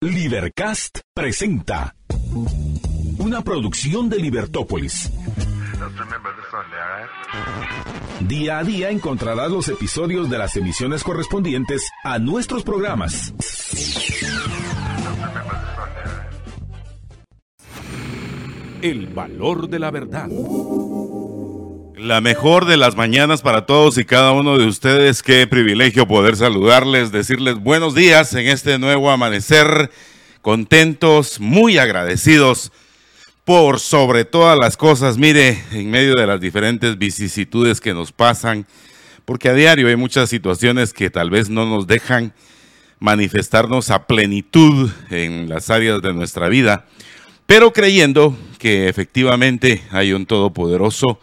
Libercast presenta una producción de Libertópolis. Día a día encontrarás los episodios de las emisiones correspondientes a nuestros programas. El valor de la verdad. La mejor de las mañanas para todos y cada uno de ustedes. Qué privilegio poder saludarles, decirles buenos días en este nuevo amanecer. Contentos, muy agradecidos por sobre todas las cosas. Mire, en medio de las diferentes vicisitudes que nos pasan, porque a diario hay muchas situaciones que tal vez no nos dejan manifestarnos a plenitud en las áreas de nuestra vida, pero creyendo que efectivamente hay un todopoderoso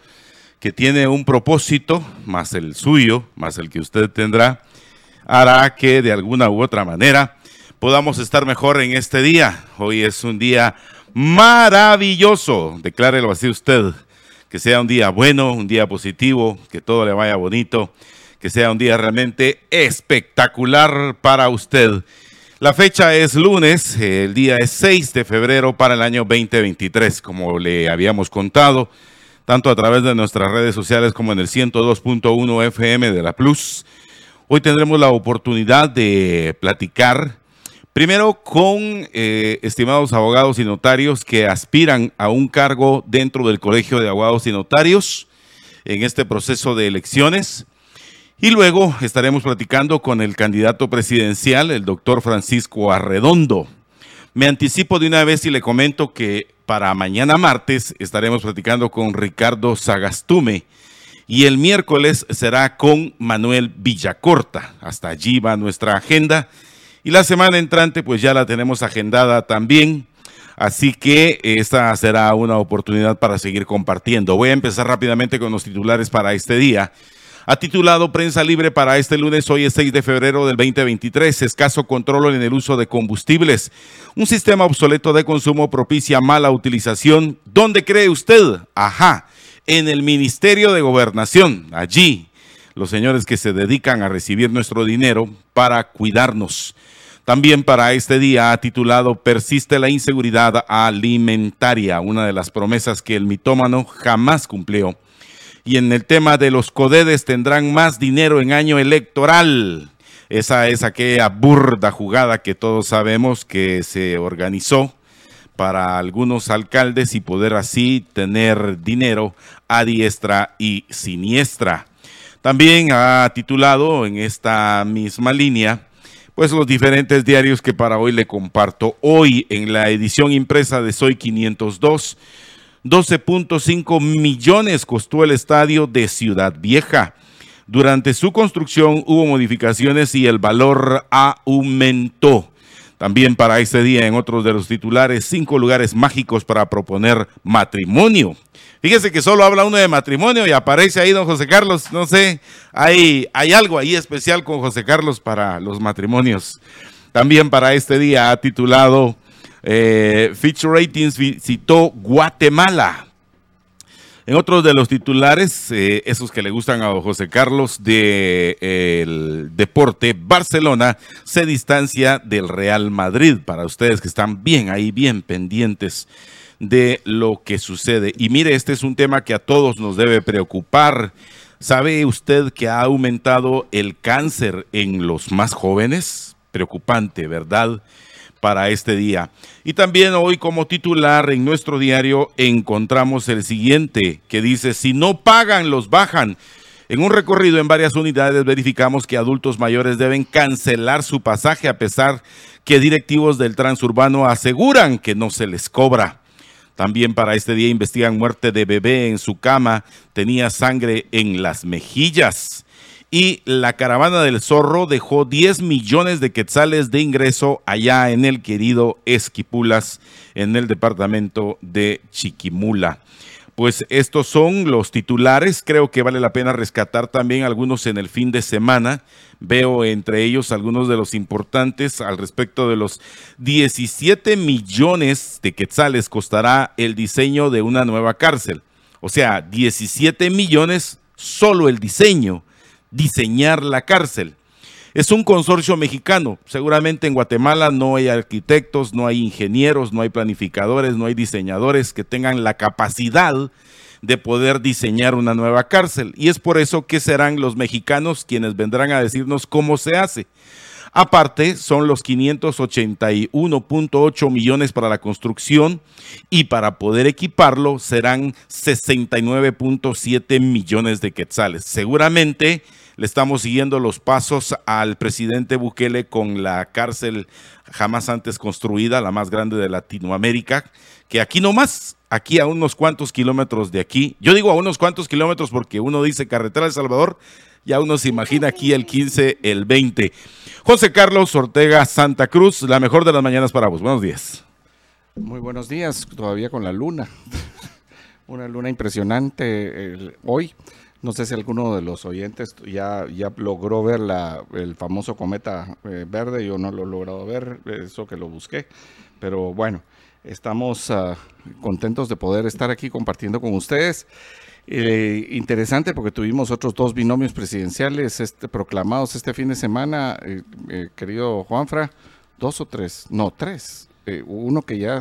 que tiene un propósito, más el suyo, más el que usted tendrá, hará que de alguna u otra manera podamos estar mejor en este día. Hoy es un día maravilloso, declárelo así usted, que sea un día bueno, un día positivo, que todo le vaya bonito, que sea un día realmente espectacular para usted. La fecha es lunes, el día es 6 de febrero para el año 2023, como le habíamos contado tanto a través de nuestras redes sociales como en el 102.1 FM de la Plus. Hoy tendremos la oportunidad de platicar primero con eh, estimados abogados y notarios que aspiran a un cargo dentro del Colegio de Abogados y Notarios en este proceso de elecciones. Y luego estaremos platicando con el candidato presidencial, el doctor Francisco Arredondo. Me anticipo de una vez y le comento que para mañana martes estaremos platicando con Ricardo Sagastume y el miércoles será con Manuel Villacorta. Hasta allí va nuestra agenda y la semana entrante pues ya la tenemos agendada también. Así que esta será una oportunidad para seguir compartiendo. Voy a empezar rápidamente con los titulares para este día ha titulado Prensa Libre para este lunes, hoy es 6 de febrero del 2023, escaso control en el uso de combustibles. Un sistema obsoleto de consumo propicia mala utilización. ¿Dónde cree usted? Ajá, en el Ministerio de Gobernación, allí, los señores que se dedican a recibir nuestro dinero para cuidarnos. También para este día ha titulado Persiste la inseguridad alimentaria, una de las promesas que el mitómano jamás cumplió. Y en el tema de los codedes tendrán más dinero en año electoral. Esa es aquella burda jugada que todos sabemos que se organizó para algunos alcaldes y poder así tener dinero a diestra y siniestra. También ha titulado en esta misma línea, pues los diferentes diarios que para hoy le comparto. Hoy en la edición impresa de Soy 502 12.5 millones costó el estadio de Ciudad Vieja. Durante su construcción hubo modificaciones y el valor aumentó. También para este día, en otros de los titulares, cinco lugares mágicos para proponer matrimonio. Fíjese que solo habla uno de matrimonio y aparece ahí don José Carlos. No sé, hay, hay algo ahí especial con José Carlos para los matrimonios. También para este día ha titulado eh, Fitch Ratings visitó Guatemala. En otros de los titulares, eh, esos que le gustan a José Carlos de el deporte, Barcelona se distancia del Real Madrid. Para ustedes que están bien ahí, bien pendientes de lo que sucede. Y mire, este es un tema que a todos nos debe preocupar. ¿Sabe usted que ha aumentado el cáncer en los más jóvenes? Preocupante, ¿verdad? Para este día. Y también hoy como titular en nuestro diario encontramos el siguiente que dice, si no pagan, los bajan. En un recorrido en varias unidades verificamos que adultos mayores deben cancelar su pasaje a pesar que directivos del transurbano aseguran que no se les cobra. También para este día investigan muerte de bebé en su cama, tenía sangre en las mejillas y la caravana del zorro dejó 10 millones de quetzales de ingreso allá en el querido Esquipulas, en el departamento de Chiquimula. Pues estos son los titulares, creo que vale la pena rescatar también algunos en el fin de semana. Veo entre ellos algunos de los importantes al respecto de los 17 millones de quetzales costará el diseño de una nueva cárcel. O sea, 17 millones solo el diseño diseñar la cárcel. Es un consorcio mexicano. Seguramente en Guatemala no hay arquitectos, no hay ingenieros, no hay planificadores, no hay diseñadores que tengan la capacidad de poder diseñar una nueva cárcel. Y es por eso que serán los mexicanos quienes vendrán a decirnos cómo se hace. Aparte, son los 581.8 millones para la construcción y para poder equiparlo serán 69.7 millones de quetzales. Seguramente le estamos siguiendo los pasos al presidente Bukele con la cárcel jamás antes construida, la más grande de Latinoamérica, que aquí nomás, aquí a unos cuantos kilómetros de aquí, yo digo a unos cuantos kilómetros porque uno dice carretera de Salvador, ya uno se imagina aquí el 15, el 20. José Carlos Ortega Santa Cruz, la mejor de las mañanas para vos. Buenos días. Muy buenos días, todavía con la luna. Una luna impresionante hoy. No sé si alguno de los oyentes ya, ya logró ver la, el famoso cometa eh, verde. Yo no lo he logrado ver, eso que lo busqué. Pero bueno, estamos ah, contentos de poder estar aquí compartiendo con ustedes. Eh, interesante porque tuvimos otros dos binomios presidenciales este, proclamados este fin de semana, eh, eh, querido Juanfra, dos o tres, no, tres. uno que ya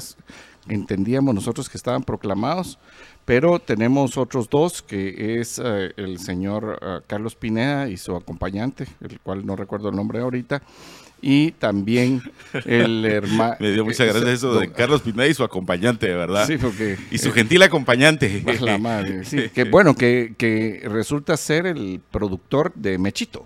entendíamos nosotros que estaban proclamados, pero tenemos otros dos, que es el señor Carlos Pineda y su acompañante, el cual no recuerdo el nombre ahorita, y también el hermano... Me dio mucha gracia eso de Carlos Pineda y su acompañante, ¿verdad? Sí, porque... Y su gentil acompañante. La madre, sí, que bueno, que, que resulta ser el productor de Mechito.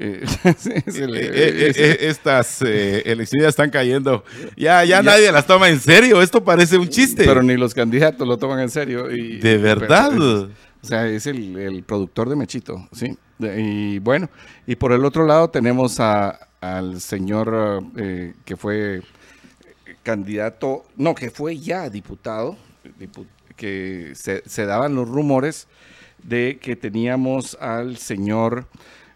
Eh, eh, eh, estas elecciones están cayendo. Ya, ya, nadie las toma en serio. Esto parece un chiste. Pero ni los candidatos lo toman en serio. Y, de verdad. o sea, es el, el, productor de Mechito, ¿sí? Y bueno, y por el otro lado tenemos a, al señor eh, que fue candidato, no, que fue ya diputado, que se, daban los rumores de que teníamos al señor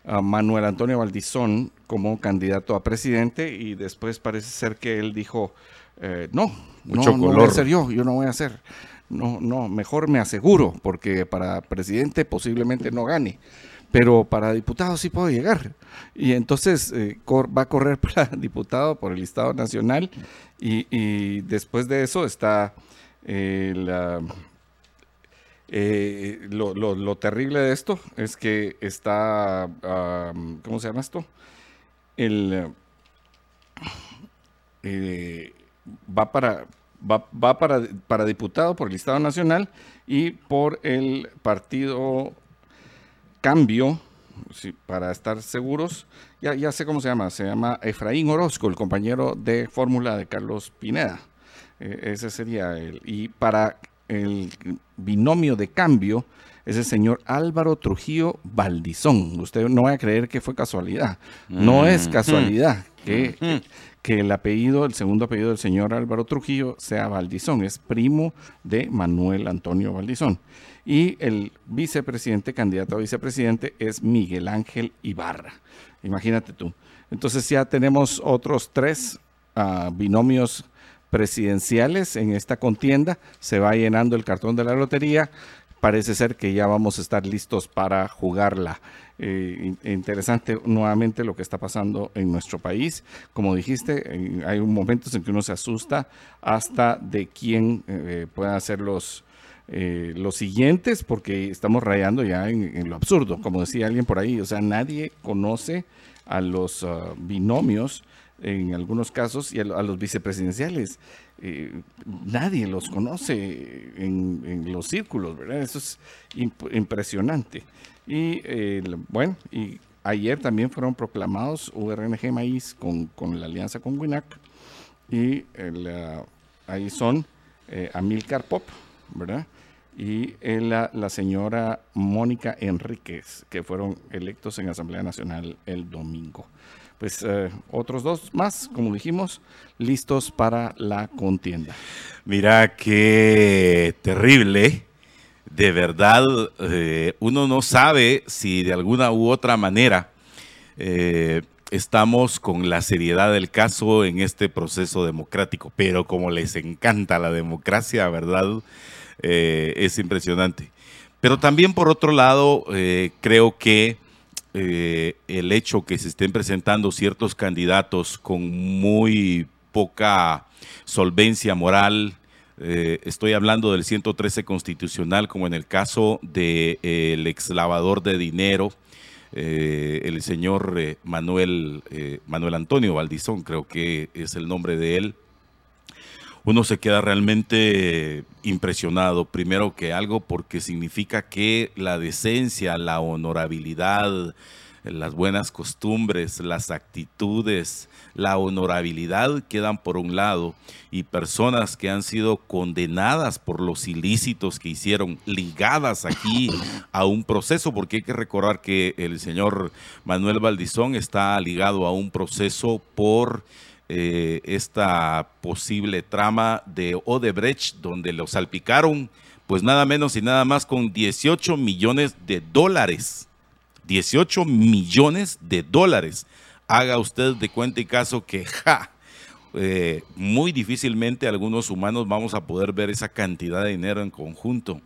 ah, Manuel Antonio Valdizón como candidato a presidente y después parece ser que él dijo, eh, no, no, no voy a ser yo, yo no voy a ser. No, no, mejor me aseguro, porque para presidente posiblemente no gane pero para diputado sí puedo llegar. Y entonces eh, va a correr para diputado por el Estado Nacional y, después de eso está eh, eh, lo, terrible de esto es que está, ¿cómo se llama esto? El, va para, va, va para, para diputado por el Estado Nacional y por el partido cambio, para estar seguros, ya, ya sé cómo se llama, se llama Efraín Orozco, el compañero de fórmula de Carlos Pineda. E, ese sería el. Y para el binomio de cambio es el señor Álvaro Trujillo Valdizón. Usted no va a creer que fue casualidad. No es casualidad que, que el apellido, el segundo apellido del señor Álvaro Trujillo sea Valdizón. Es primo de Manuel Antonio Valdizón y el vicepresidente, candidato a vicepresidente, es Miguel Ángel Ibarra. Imagínate tú. Entonces ya tenemos otros tres ah, binomios presidenciales en esta contienda. Se va llenando el cartón de la lotería. Parece ser que ya vamos a estar listos para jugarla. Eh, interesante nuevamente lo que está pasando en nuestro país. Como dijiste, hay momentos en que uno se asusta hasta de quién eh, puedan ser los eh, los siguientes, porque estamos rayando ya en, lo absurdo, como decía alguien por ahí, o sea, nadie conoce a los ah, binomios en algunos casos y a, los vicepresidenciales. Eh, nadie los conoce en, los círculos, ¿verdad? Eso es impresionante. Y bueno, y ayer también fueron proclamados URNG Maíz con, la alianza con WINAC y ahí son eh, Amilcar Pop, ¿verdad? Y la, señora Mónica Enríquez, que fueron electos en Asamblea Nacional el domingo. Pues eh, otros dos más, como dijimos, listos para la contienda. Mira qué terrible. De verdad, eh, uno no sabe si de alguna u otra manera eh, estamos con la seriedad del caso en este proceso democrático, pero como les encanta la democracia, ¿verdad? Eh, es impresionante. Pero también por otro lado, eh, creo que eh, el hecho que se estén presentando ciertos candidatos con muy poca solvencia moral. Estoy hablando del 113 constitucional, como en el caso del de, ex lavador de dinero, el señor Manuel, Manuel Antonio Valdizón, creo que es el nombre de él uno se queda realmente impresionado, primero que algo porque significa que la decencia, la honorabilidad, las buenas costumbres, las actitudes, la honorabilidad quedan por un lado y personas que han sido condenadas por los ilícitos que hicieron, ligadas aquí a un proceso, porque hay que recordar que el señor Manuel Valdizón está ligado a un proceso por eh, esta posible trama de Odebrecht, donde lo salpicaron, pues nada menos y nada más con 18 millones de dólares. 18 millones de dólares. Haga usted de cuenta y caso que, ja, eh, muy difícilmente algunos humanos vamos a poder ver esa cantidad de dinero en conjunto.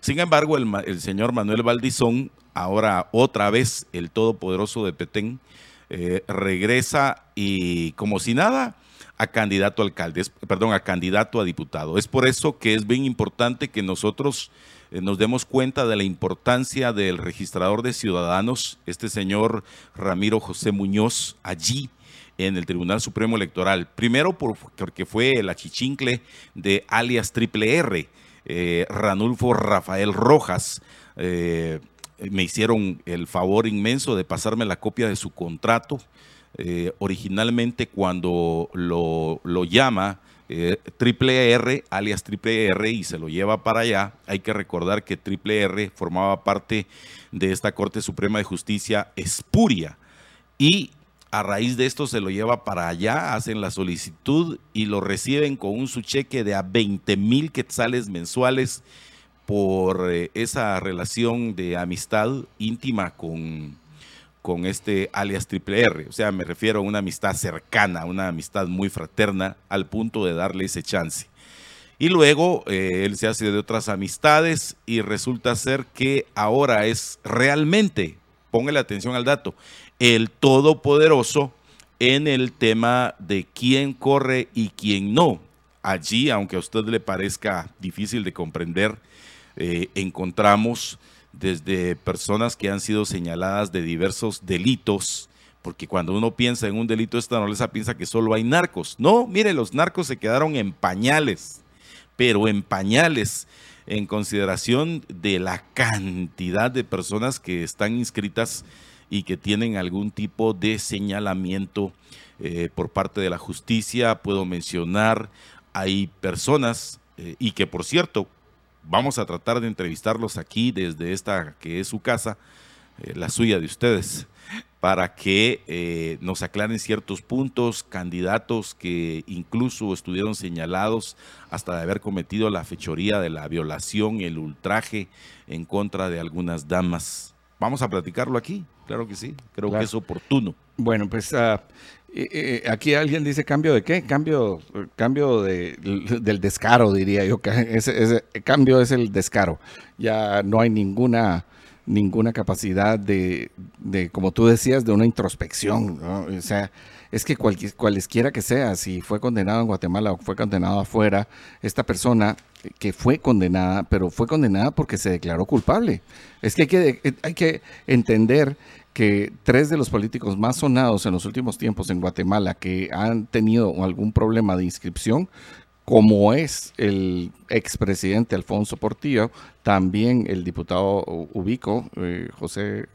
Sin embargo, el, el señor Manuel Valdizón, ahora otra vez el todopoderoso de Petén, eh, regresa y como si nada a candidato a alcalde, perdón, a candidato a diputado. Es por eso que es bien importante que nosotros eh, nos demos cuenta de la importancia del registrador de ciudadanos, este señor Ramiro José Muñoz, allí en el Tribunal Supremo Electoral. Primero porque fue el achichincle de alias Triple R, eh, Ranulfo Rafael Rojas. Eh, me hicieron el favor inmenso de pasarme la copia de su contrato. Eh, originalmente cuando lo, llama eh, Triple R, alias Triple R, y se lo lleva para allá, hay que recordar que Triple R formaba parte de esta Corte Suprema de Justicia espuria. Y a raíz de esto se lo lleva para allá, hacen la solicitud y lo reciben con un su cheque de a 20 mil quetzales mensuales por eh, esa relación de amistad íntima con, con este alias Triple R. O sea, me refiero a una amistad cercana, una amistad muy fraterna, al punto de darle ese chance. Y luego eh, él se hace de otras amistades y resulta ser que ahora es realmente, póngale atención al dato, el todopoderoso en el tema de quién corre y quién no. Allí, aunque a usted le parezca difícil de comprender, eh, encontramos desde personas que han sido señaladas de diversos delitos, porque cuando uno piensa en un delito esta piensa que solo hay narcos. No, mire, los narcos se quedaron en pañales, pero en pañales en consideración de la cantidad de personas que están inscritas y que tienen algún tipo de señalamiento eh, por parte de la justicia. Puedo mencionar, hay personas, eh, y que por cierto, vamos a tratar de entrevistarlos aquí desde esta que es su casa, eh, la suya de ustedes, para que eh, nos aclaren ciertos puntos, candidatos que incluso estuvieron señalados hasta de haber cometido la fechoría de la violación, el ultraje en contra de algunas damas. Vamos a platicarlo aquí, claro que sí, creo que es oportuno. Bueno, pues uh, aquí alguien dice cambio de qué? Cambio, cambio de, del descaro, diría yo. Cambio es el descaro. Ya no hay ninguna, ninguna capacidad de, de, como tú decías, de una introspección. O sea, es que cualesquiera que sea, si fue condenado en Guatemala o fue condenado afuera, esta persona que fue condenada, pero fue condenada porque se declaró culpable. Es que hay que, hay que entender que tres de los políticos más sonados en los últimos tiempos en Guatemala que han tenido algún problema de inscripción, como es el expresidente Alfonso Portillo, también el diputado Ubico, eh, José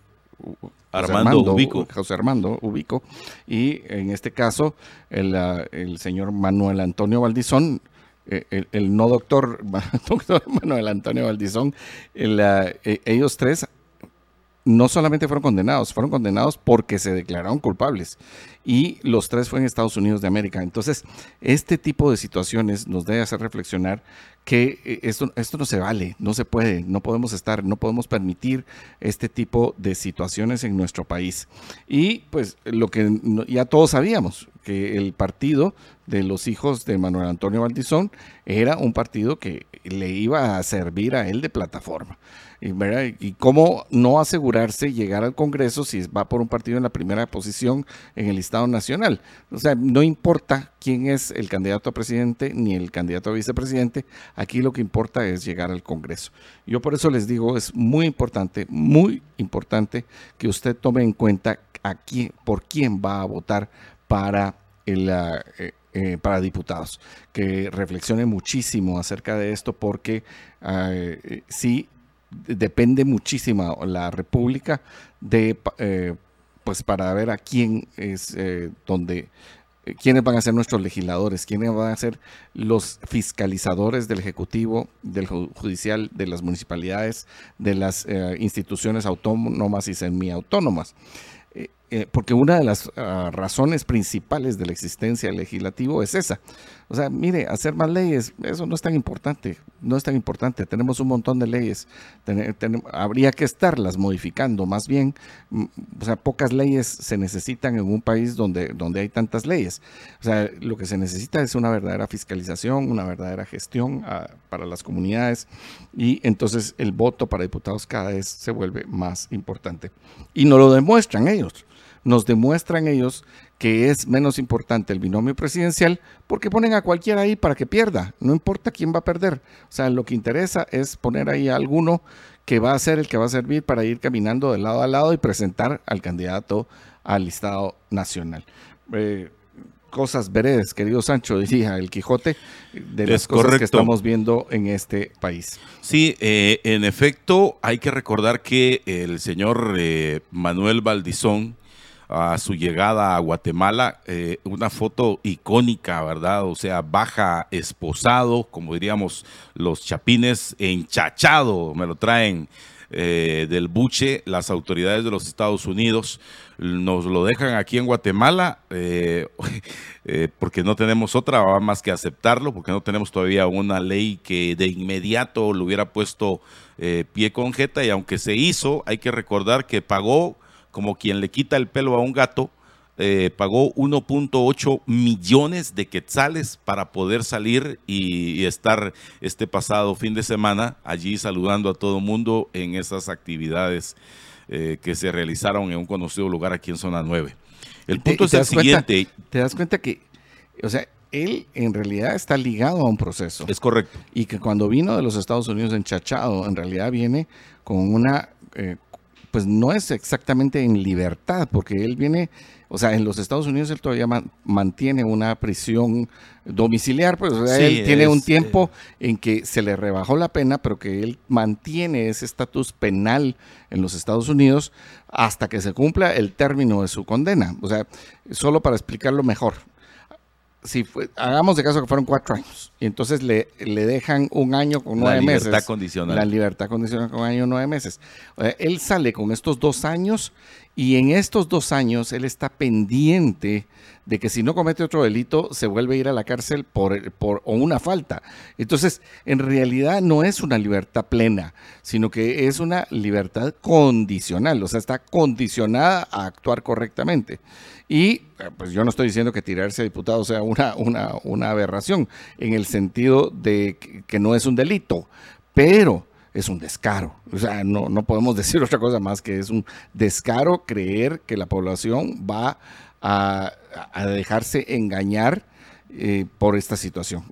Armando, Ubico. José Armando Ubico, y en este caso el, ah, señor Manuel Antonio Valdizón, eh, el, no doctor, doctor Manuel Antonio Valdizón, ah, eh, ellos tres no solamente fueron condenados, fueron condenados porque se declararon culpables. y los tres fue en Estados Unidos de América. Entonces, este tipo de situaciones nos debe hacer reflexionar que eh, esto, esto no se vale, no se puede, no podemos estar, no podemos permitir este tipo de situaciones en nuestro país. Y pues lo que ya todos sabíamos, que el partido de los hijos de Manuel Antonio Valdizón era un partido que le iba a servir a él de plataforma. Y, cómo no asegurarse llegar al Congreso si va por un partido en la primera posición en el Estado Nacional. O sea, no importa quién es el candidato a presidente ni el candidato a vicepresidente, aquí lo que importa es llegar al Congreso. Yo por eso les digo, es muy importante, muy importante que usted tome en cuenta a quién, por quién va a votar para el... Eh, eh, para diputados, que reflexione muchísimo acerca de esto porque eh, sí depende muchísimo la República de, eh, pues para ver a quién es eh, donde eh, quiénes van a ser nuestros legisladores, quiénes van a ser los fiscalizadores del Ejecutivo, del Judicial, de las municipalidades, de las instituciones autónomas y semiautónomas. Eh, porque una de las ah, razones principales de la existencia del legislativo es esa. O sea, mire, hacer más leyes, eso no es tan importante, no es tan importante. Tenemos un montón de leyes, habría que estarlas modificando, más bien, mm, o sea, pocas leyes se necesitan en un país donde, donde hay tantas leyes. O sea, lo que se necesita es una verdadera fiscalización, una verdadera gestión ah, para las comunidades y entonces el voto para diputados cada vez se vuelve más importante. Y no lo demuestran ellos nos demuestran ellos que es menos importante el binomio presidencial porque ponen a cualquiera ahí para que pierda, no importa quién va a perder. O sea, lo que interesa es poner ahí a alguno que va a ser el que va a servir para ir caminando de lado a lado y presentar al candidato al listado nacional. Eh, cosas veredes, querido Sancho, diría el Quijote, de las cosas que estamos viendo en este país. Sí, eh, en efecto, hay que recordar que el señor eh, Manuel Valdizón, a su llegada a Guatemala, eh, una foto icónica, ¿verdad? O sea, baja esposado, como diríamos los chapines, enchachado, me lo traen eh, del buche las autoridades de los Estados Unidos. Nos lo dejan aquí en Guatemala eh, porque no tenemos otra más que aceptarlo, porque no tenemos todavía una ley que de inmediato lo hubiera puesto pie con jeta y aunque se hizo, hay que recordar que pagó como quien le quita el pelo a un gato, eh, pagó 1.8 millones de quetzales para poder salir y, estar este pasado fin de semana allí saludando a todo mundo en esas actividades eh, que se realizaron en un conocido lugar aquí en Zona 9. El punto es el siguiente. te das cuenta que, o sea, él en realidad está ligado a un proceso. Es correcto. Y que cuando vino de los Estados Unidos enchachado, en realidad viene con una... Eh, pues no es exactamente en libertad, porque él viene, o sea, en los Estados Unidos él todavía mantiene una prisión domiciliar, pues él tiene un tiempo eh, en que se le rebajó la pena, pero que él mantiene ese estatus penal en los Estados Unidos hasta que se cumpla el término de su condena. O sea, solo para explicarlo mejor, si hagamos de caso que fueron cuatro años y entonces le, le dejan un año con nueve meses. La libertad condicional. La libertad condicional con un año nueve meses. él sale con estos dos años y en estos dos años él está pendiente de que si no comete otro delito se vuelve a ir a la cárcel por, por o una falta. Entonces, en realidad no es una libertad plena, sino que es una libertad condicional, o sea, está condicionada a actuar correctamente. Y eh, pues yo no estoy diciendo que tirarse a diputado sea una, una, una aberración, en el sentido de que, no es un delito, pero es un descaro. O sea, no, no podemos decir otra cosa más que es un descaro creer que la población va a, dejarse engañar eh, por esta situación.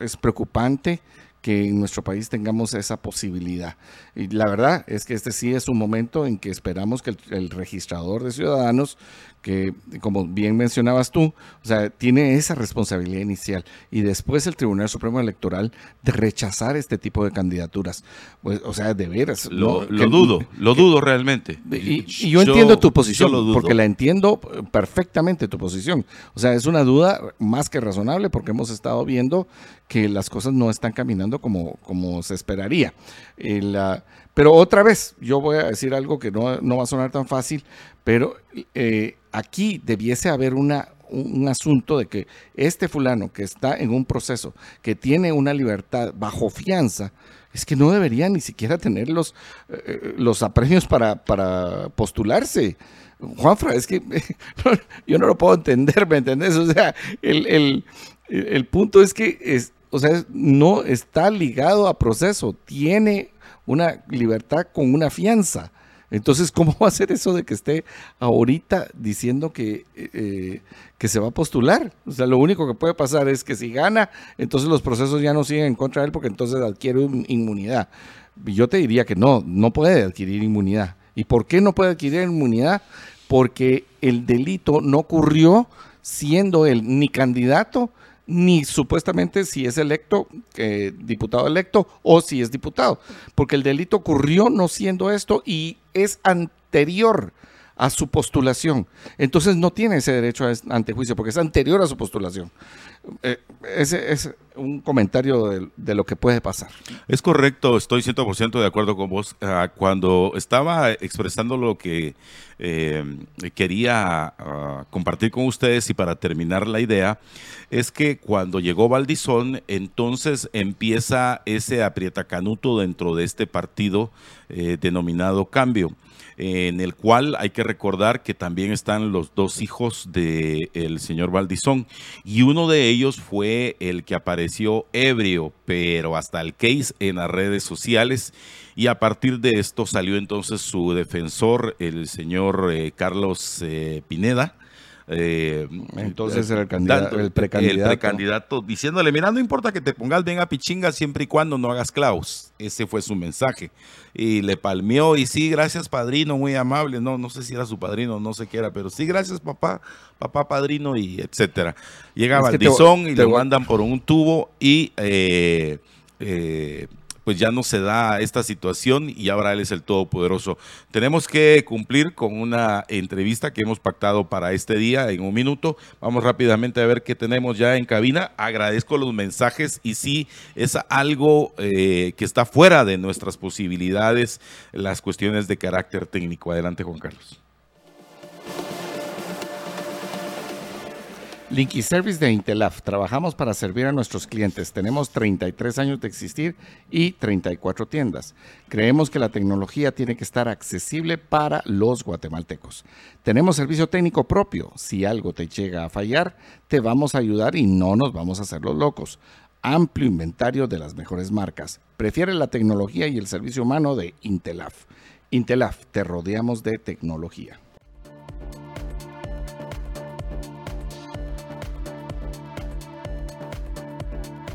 es preocupante que en nuestro país tengamos esa posibilidad. Y la verdad es que este sí es un momento en que esperamos que el registrador de ciudadanos que, como bien mencionabas tú, o sea, tiene esa responsabilidad inicial y después el Tribunal Supremo Electoral de rechazar este tipo de candidaturas. Pues, o sea, de veras. Lo, dudo, lo dudo realmente. Y, yo, entiendo tu posición, porque la entiendo perfectamente tu posición. O sea, es una duda más que razonable porque hemos estado viendo que las cosas no están caminando como, como se esperaría. pero otra vez, yo voy a decir algo que no, no va a sonar tan fácil, pero eh, aquí debiese haber una, un asunto de que este fulano que está en un proceso, que tiene una libertad bajo fianza, es que no debería ni siquiera tener los, eh, los apremios para, para postularse. Juanfra, es que yo no lo puedo entender, ¿me entendés? O sea, el, punto es que es, o sea, no está ligado a proceso, tiene una libertad con una fianza. Entonces, ¿cómo va a ser eso de que esté ahorita diciendo que, eh, que se va a postular? O sea, lo único que puede pasar es que si gana, entonces los procesos ya no siguen en contra de él porque entonces adquiere inmunidad. Yo te diría que no, no puede adquirir inmunidad. ¿Y por qué no puede adquirir inmunidad? Porque el delito no ocurrió siendo él ni candidato ni supuestamente si es electo, eh, diputado electo, o si es diputado, porque el delito ocurrió no siendo esto y es anterior a su postulación. Entonces no tiene ese derecho a antejuicio porque es anterior a su postulación. Eh, ese es un comentario de, lo que puede pasar. Es correcto, estoy 100% de acuerdo con vos. Ah, cuando estaba expresando lo que eh, quería ah, compartir con ustedes y para terminar la idea, es que cuando llegó Valdizón, entonces empieza ese aprietacanuto dentro de este partido eh, denominado Cambio en el cual hay que recordar que también están los dos hijos del señor Valdizón y uno de ellos fue el que apareció ebrio, pero hasta el case en las redes sociales y a partir de esto salió entonces su defensor, el señor eh, Carlos eh, Pineda, eh, Entonces era el, candidato, el, precandidato. diciéndole, mira, no importa que te pongas bien a pichinga siempre y cuando no hagas clavos. Ese fue su mensaje. Y le palmeó y sí, gracias padrino, muy amable. No, no sé si era su padrino, no sé qué era, pero sí, gracias papá, papá padrino y etcétera. Llega Valdizón y le mandan por un tubo y eh, eh, pues ya no se da esta situación y ahora Él es el Todopoderoso. Tenemos que cumplir con una entrevista que hemos pactado para este día en un minuto. Vamos rápidamente a ver qué tenemos ya en cabina. Agradezco los mensajes y si es algo eh, que está fuera de nuestras posibilidades, las cuestiones de carácter técnico. Adelante, Juan Carlos. Linky Service de Intelaf. Trabajamos para servir a nuestros clientes. Tenemos 33 años de existir y 34 tiendas. Creemos que la tecnología tiene que estar accesible para los guatemaltecos. Tenemos servicio técnico propio. Si algo te llega a fallar, te vamos a ayudar y no nos vamos a hacer los locos. Amplio inventario de las mejores marcas. Prefiere la tecnología y el servicio humano de Intelaf. Intelaf, te rodeamos de tecnología.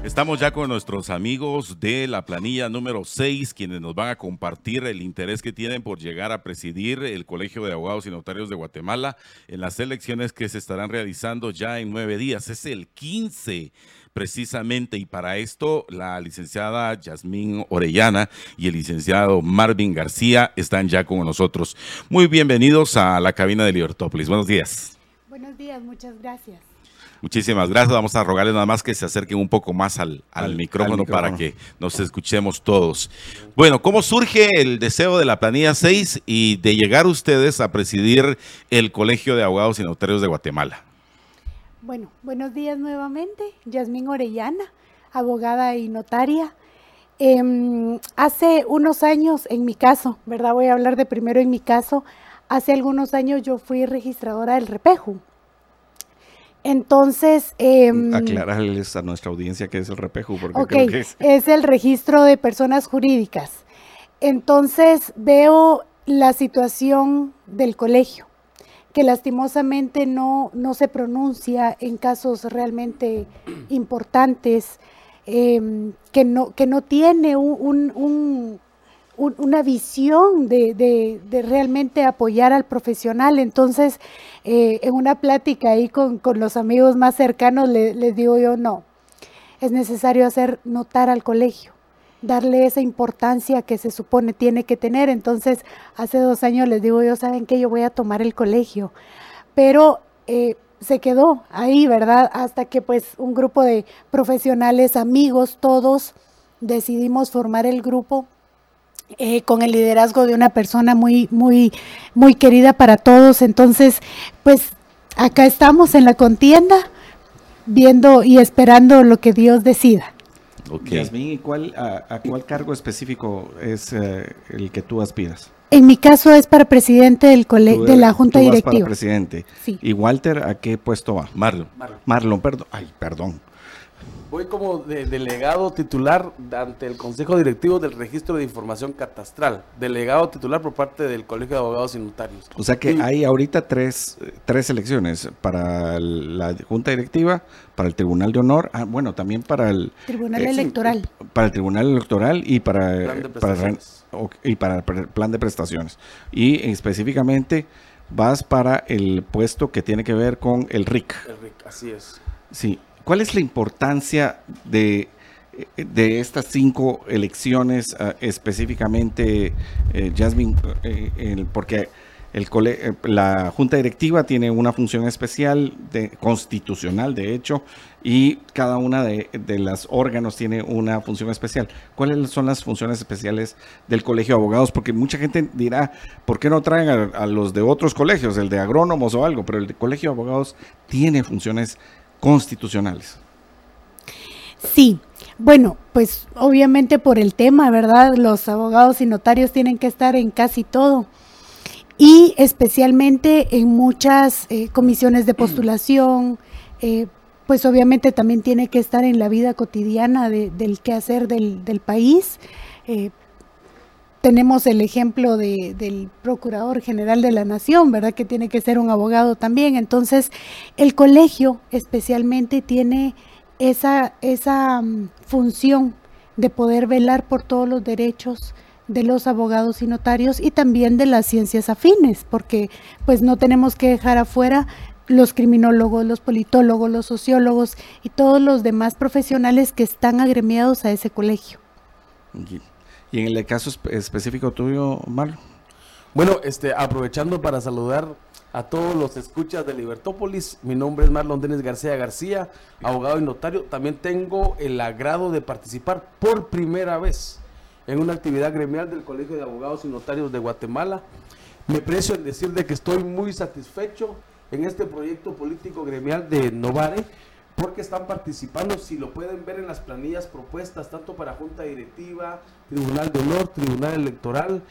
Estamos ya con nuestros amigos de la planilla número 6, quienes nos van a compartir el interés que tienen por llegar a presidir el Colegio de Abogados y Notarios de Guatemala en las elecciones que se estarán realizando ya en nueve días. Es el 15 precisamente y para esto la licenciada Yasmín Orellana y el licenciado Marvin García están ya con nosotros. Muy bienvenidos a la cabina de Libertópolis. Buenos días. Buenos días, muchas gracias. Muchísimas gracias. Vamos a rogarles nada más que se acerquen un poco más al, micrófono, para que nos escuchemos todos. Bueno, ¿cómo surge el deseo de la planilla 6 y de llegar ustedes a presidir el Colegio de Abogados y Notarios de Guatemala? Bueno, buenos días nuevamente. Yasmín Orellana, abogada y notaria. Em, hace unos años, en mi caso, ¿verdad? Voy a hablar de primero en mi caso. Hace algunos años yo fui registradora del Repeju, entonces... Eh, Aclararles a nuestra audiencia qué es el repejo, porque creo que es... es el registro de personas jurídicas. Entonces veo la situación del colegio, que lastimosamente no, no se pronuncia en casos realmente importantes, em, que, no, que no tiene un, una visión de, realmente apoyar al profesional. Entonces, eh, en una plática ahí con, los amigos más cercanos les digo yo, no, es necesario hacer notar al colegio, darle esa importancia que se supone tiene que tener. Entonces, hace dos años les digo yo, ¿saben qué? Yo voy a tomar el colegio. Pero... Eh, se quedó ahí, ¿verdad? Hasta que pues un grupo de profesionales, amigos, todos, decidimos formar el grupo eh, con el liderazgo de una persona muy, muy, muy querida para todos. Entonces, pues acá estamos en la contienda, viendo y esperando lo que Dios decida. Okay. Yasmín, ¿y cuál, a, cuál cargo específico es eh, el que tú aspiras? En mi caso es para presidente del de la Junta tú vas Directiva. Para presidente. Sí. ¿Y Walter a qué puesto va? Marlon. Marlon, Marlon perdón. Ay, perdón. Voy como delegado titular ante el Consejo Directivo del Registro de Información Catastral. Delegado titular por parte del Colegio de Abogados y Notarios. O sea que hay ahorita tres, tres elecciones para la Junta Directiva, para el Tribunal de Honor, ah, bueno, también para el... Tribunal Electoral. Para el Tribunal Electoral y para, para, y para el plan de prestaciones. Y específicamente vas para el puesto que tiene que ver con el RIC. El RIC, así es. Sí, ¿Cuál es la importancia de, de estas cinco elecciones uh, específicamente, eh, Jasmine? Eh, porque el eh, la Junta Directiva tiene una función especial, constitucional de hecho, y cada una de, de los órganos tiene una función especial. ¿Cuáles son las funciones especiales del Colegio de Abogados? Porque mucha gente dirá, ¿por qué no traen a, los de otros colegios, el de agrónomos o algo? Pero el Colegio de Abogados tiene funciones constitucionales. Sí, bueno, pues obviamente por el tema, ¿verdad? Los abogados y notarios tienen que estar en casi todo y especialmente en muchas eh, comisiones de postulación, eh, pues obviamente también tiene que estar en la vida cotidiana del quehacer del, del país. Eh, tenemos el ejemplo de, del Procurador General de la Nación, ¿verdad? Que tiene que ser un abogado también. Entonces, el colegio especialmente tiene esa, esa mm, función de poder velar por todos los derechos de los abogados y notarios y también de las ciencias afines, porque pues no tenemos que dejar afuera los criminólogos, los politólogos, los sociólogos y todos los demás profesionales que están agremiados a ese colegio. Y en el caso específico tuyo, Marlon. Bueno, este, aprovechando para saludar a todos los escuchas de Libertópolis. Mi nombre es Marlon Denis García García, abogado y notario. También tengo el agrado de participar por primera vez en una actividad gremial del Colegio de Abogados y Notarios de Guatemala. Me precio en decir de que estoy muy satisfecho en este proyecto político gremial de Novare porque están participando, si lo pueden ver en las planillas propuestas, tanto para Junta Directiva, Tribunal de Honor, Tribunal Electoral,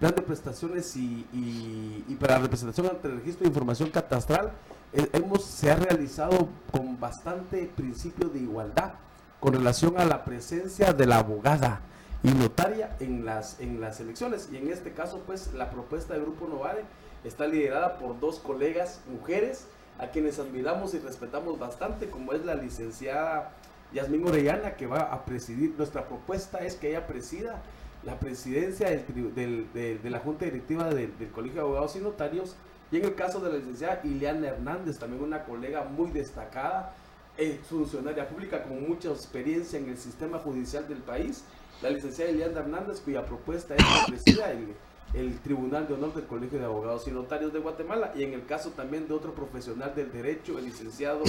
Plan de Prestaciones y, y, para representación ante el Registro de Información Catastral, eh, hemos, se ha realizado con bastante principio de igualdad con relación a la presencia de la abogada y notaria en las, en las elecciones. Y en este caso, pues, la propuesta del Grupo Novare está liderada por dos colegas mujeres, a quienes admiramos y respetamos bastante, como es la licenciada Yasmín Orellana, que va a presidir. Nuestra propuesta es que ella presida la presidencia de, la Junta Directiva del, Colegio de Abogados y Notarios. Y en el caso de la licenciada Ileana Hernández, también una colega muy destacada, eh, funcionaria pública con mucha experiencia en el sistema judicial del país. La licenciada Ileana Hernández, cuya propuesta es que presida el el Tribunal de Honor del Colegio de Abogados y Notarios de Guatemala y en el caso también de otro profesional del derecho, el licenciado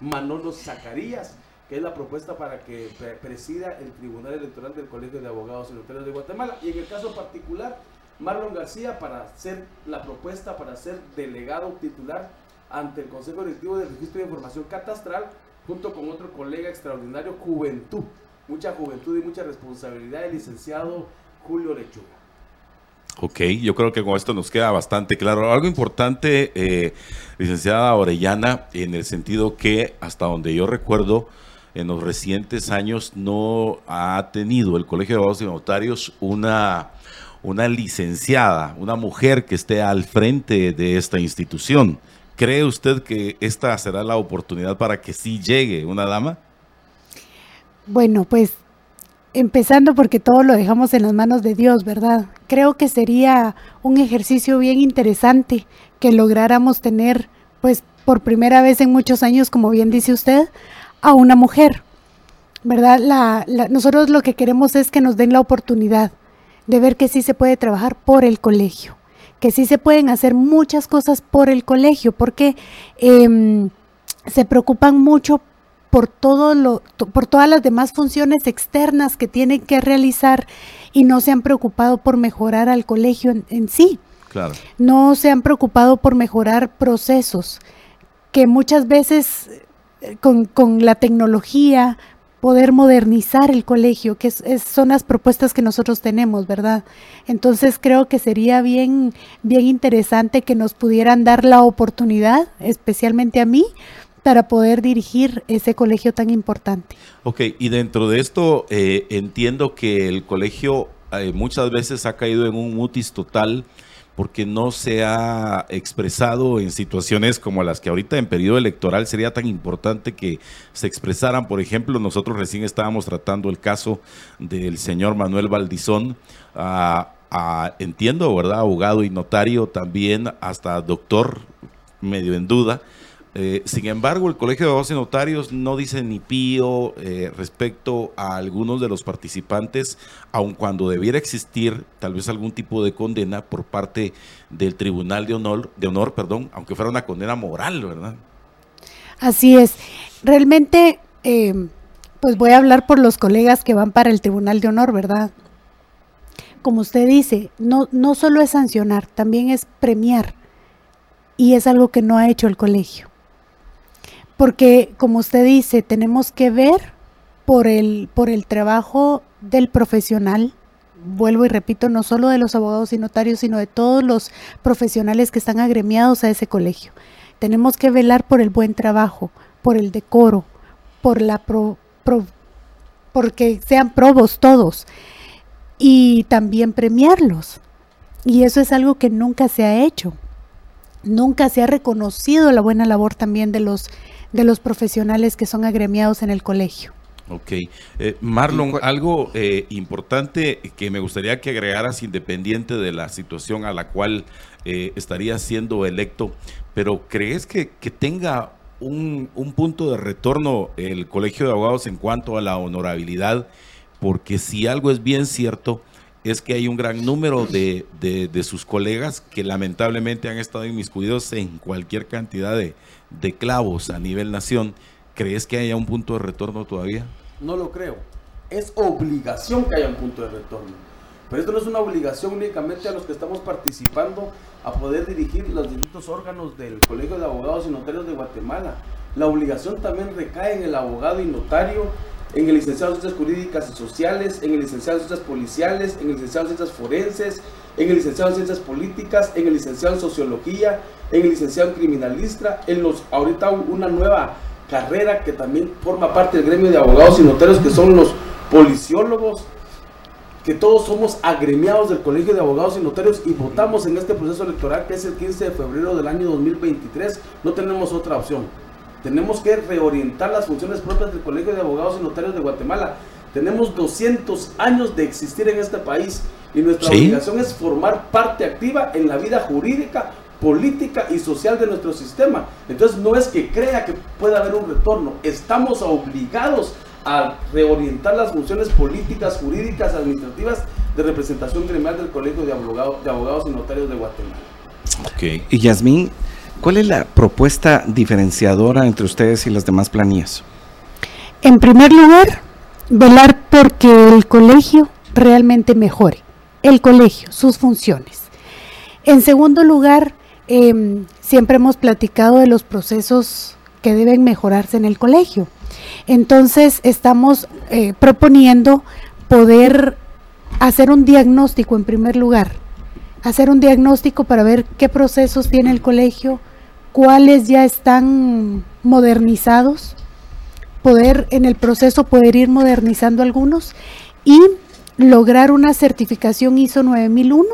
Manolo Zacarías, que es la propuesta para que presida el Tribunal Electoral del Colegio de Abogados y Notarios de Guatemala y en el caso particular Marlon García para hacer la propuesta para ser delegado titular ante el Consejo Directivo del Registro de Información Catastral junto con otro colega extraordinario, Juventud, mucha juventud y mucha responsabilidad, el licenciado Julio Lechuga. Ok, yo creo que con esto nos queda bastante claro. Algo importante, eh, licenciada Orellana, en el sentido que hasta donde yo recuerdo, en los recientes años no ha tenido el Colegio de Abogados y Notarios una, una licenciada, una mujer que esté al frente de esta institución. ¿Cree usted que esta será la oportunidad para que sí llegue una dama? Bueno, pues empezando porque todo lo dejamos en las manos de Dios, ¿verdad? Creo que sería un ejercicio bien interesante que lográramos tener, pues por primera vez en muchos años, como bien dice usted, a una mujer, ¿verdad? La, nosotros lo que queremos es que nos den la oportunidad de ver que sí se puede trabajar por el colegio, que sí se pueden hacer muchas cosas por el colegio, porque em, se preocupan mucho por, todo lo, por todas las demás funciones externas que tienen que realizar y no se han preocupado por mejorar al colegio en, sí. Claro. No se han preocupado por mejorar procesos que muchas veces eh, con, con la tecnología poder modernizar el colegio, que son las propuestas que nosotros tenemos, ¿verdad? Entonces creo que sería bien, bien interesante que nos pudieran dar la oportunidad, especialmente a mí, para poder dirigir ese colegio tan importante. Ok, y dentro de esto eh, entiendo que el colegio eh, muchas veces ha caído en un mutis total porque no se ha expresado en situaciones como las que ahorita en periodo electoral sería tan importante que se expresaran. Por ejemplo, nosotros recién estábamos tratando el caso del señor Manuel Valdizón. Ah, ah, entiendo, ¿verdad? Abogado y notario, también hasta doctor, medio en duda. Eh, sin embargo, el Colegio de Abogados y Notarios no dice ni pío eh, respecto a algunos de los participantes, aun cuando debiera existir tal vez algún tipo de condena por parte del Tribunal de Honor, de honor perdón, aunque fuera una condena moral, ¿verdad? Así es. Realmente, eh, pues voy a hablar por los colegas que van para el Tribunal de Honor, ¿verdad? Como usted dice, no, no solo es sancionar, también es premiar. Y es algo que no ha hecho el colegio porque como usted dice, tenemos que ver por el, por el trabajo del profesional, vuelvo y repito, no solo de los abogados y notarios, sino de todos los profesionales que están agremiados a ese colegio. Tenemos que velar por el buen trabajo, por el decoro, por la pro, porque sean probos todos y también premiarlos. Y eso es algo que nunca se ha hecho. Nunca se ha reconocido la buena labor también de los de los profesionales que son agremiados en el colegio. Ok. Eh, Marlon, algo eh, importante que me gustaría que agregaras independiente de la situación a la cual eh, estaría siendo electo, pero ¿crees que, tenga un, punto de retorno el Colegio de Abogados en cuanto a la honorabilidad? Porque si algo es bien cierto, es que hay un gran número de, de sus colegas que lamentablemente han estado inmiscuidos en cualquier cantidad de, de clavos a nivel nación, ¿crees que haya un punto de retorno todavía? No lo creo. Es obligación que haya un punto de retorno. Pero esto no es una obligación únicamente a los que estamos participando a poder dirigir los distintos órganos del Colegio de Abogados y Notarios de Guatemala. La obligación también recae en el abogado y notario, en el licenciado en Ciencias Jurídicas y Sociales, en el licenciado en Ciencias Policiales, en el licenciado en Ciencias Forenses, en el licenciado en Ciencias Políticas, en el licenciado en Sociología, en el licenciado en Criminalista, en los, ahorita una nueva carrera que también forma parte del gremio de abogados y notarios, que son los policiólogos, que todos somos agremiados del Colegio de Abogados y Notarios y votamos en este proceso electoral que es el 15 de febrero del año 2023, no tenemos otra opción. Tenemos que reorientar las funciones propias del Colegio de Abogados y Notarios de Guatemala. Tenemos 200 años de existir en este país y nuestra obligación es formar parte activa en la vida jurídica, política y social de nuestro sistema. Entonces no es que crea que pueda haber un retorno, estamos obligados a reorientar las funciones políticas, jurídicas, administrativas de representación gremial del Colegio de Abogados, de Abogados y Notarios de Guatemala. Okay. Y Yasmín, ¿cuál es la propuesta diferenciadora entre ustedes y las demás planillas? En primer lugar, velar porque el colegio realmente mejore. El colegio, sus funciones. En segundo lugar, Em, siempre hemos platicado de los procesos que deben mejorarse en el colegio. Entonces, estamos eh, proponiendo poder hacer un diagnóstico en primer lugar, hacer un diagnóstico para ver qué procesos tiene el colegio, cuáles ya están modernizados, poder en el proceso poder ir modernizando algunos y lograr una certificación ISO 9001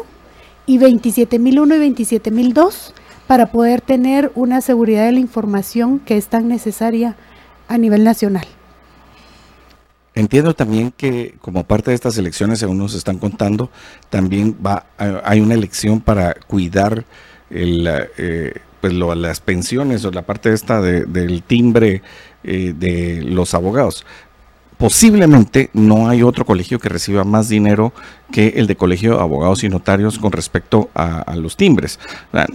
y 27001 y 27002 para poder tener una seguridad de la información que es tan necesaria a nivel nacional. Entiendo también que como parte de estas elecciones, según nos están contando, también va hay una elección para cuidar el, eh, pues las pensiones o la parte esta del timbre eh, de los abogados posiblemente no hay otro colegio que reciba más dinero que el de colegio de abogados y notarios con respecto a, los timbres.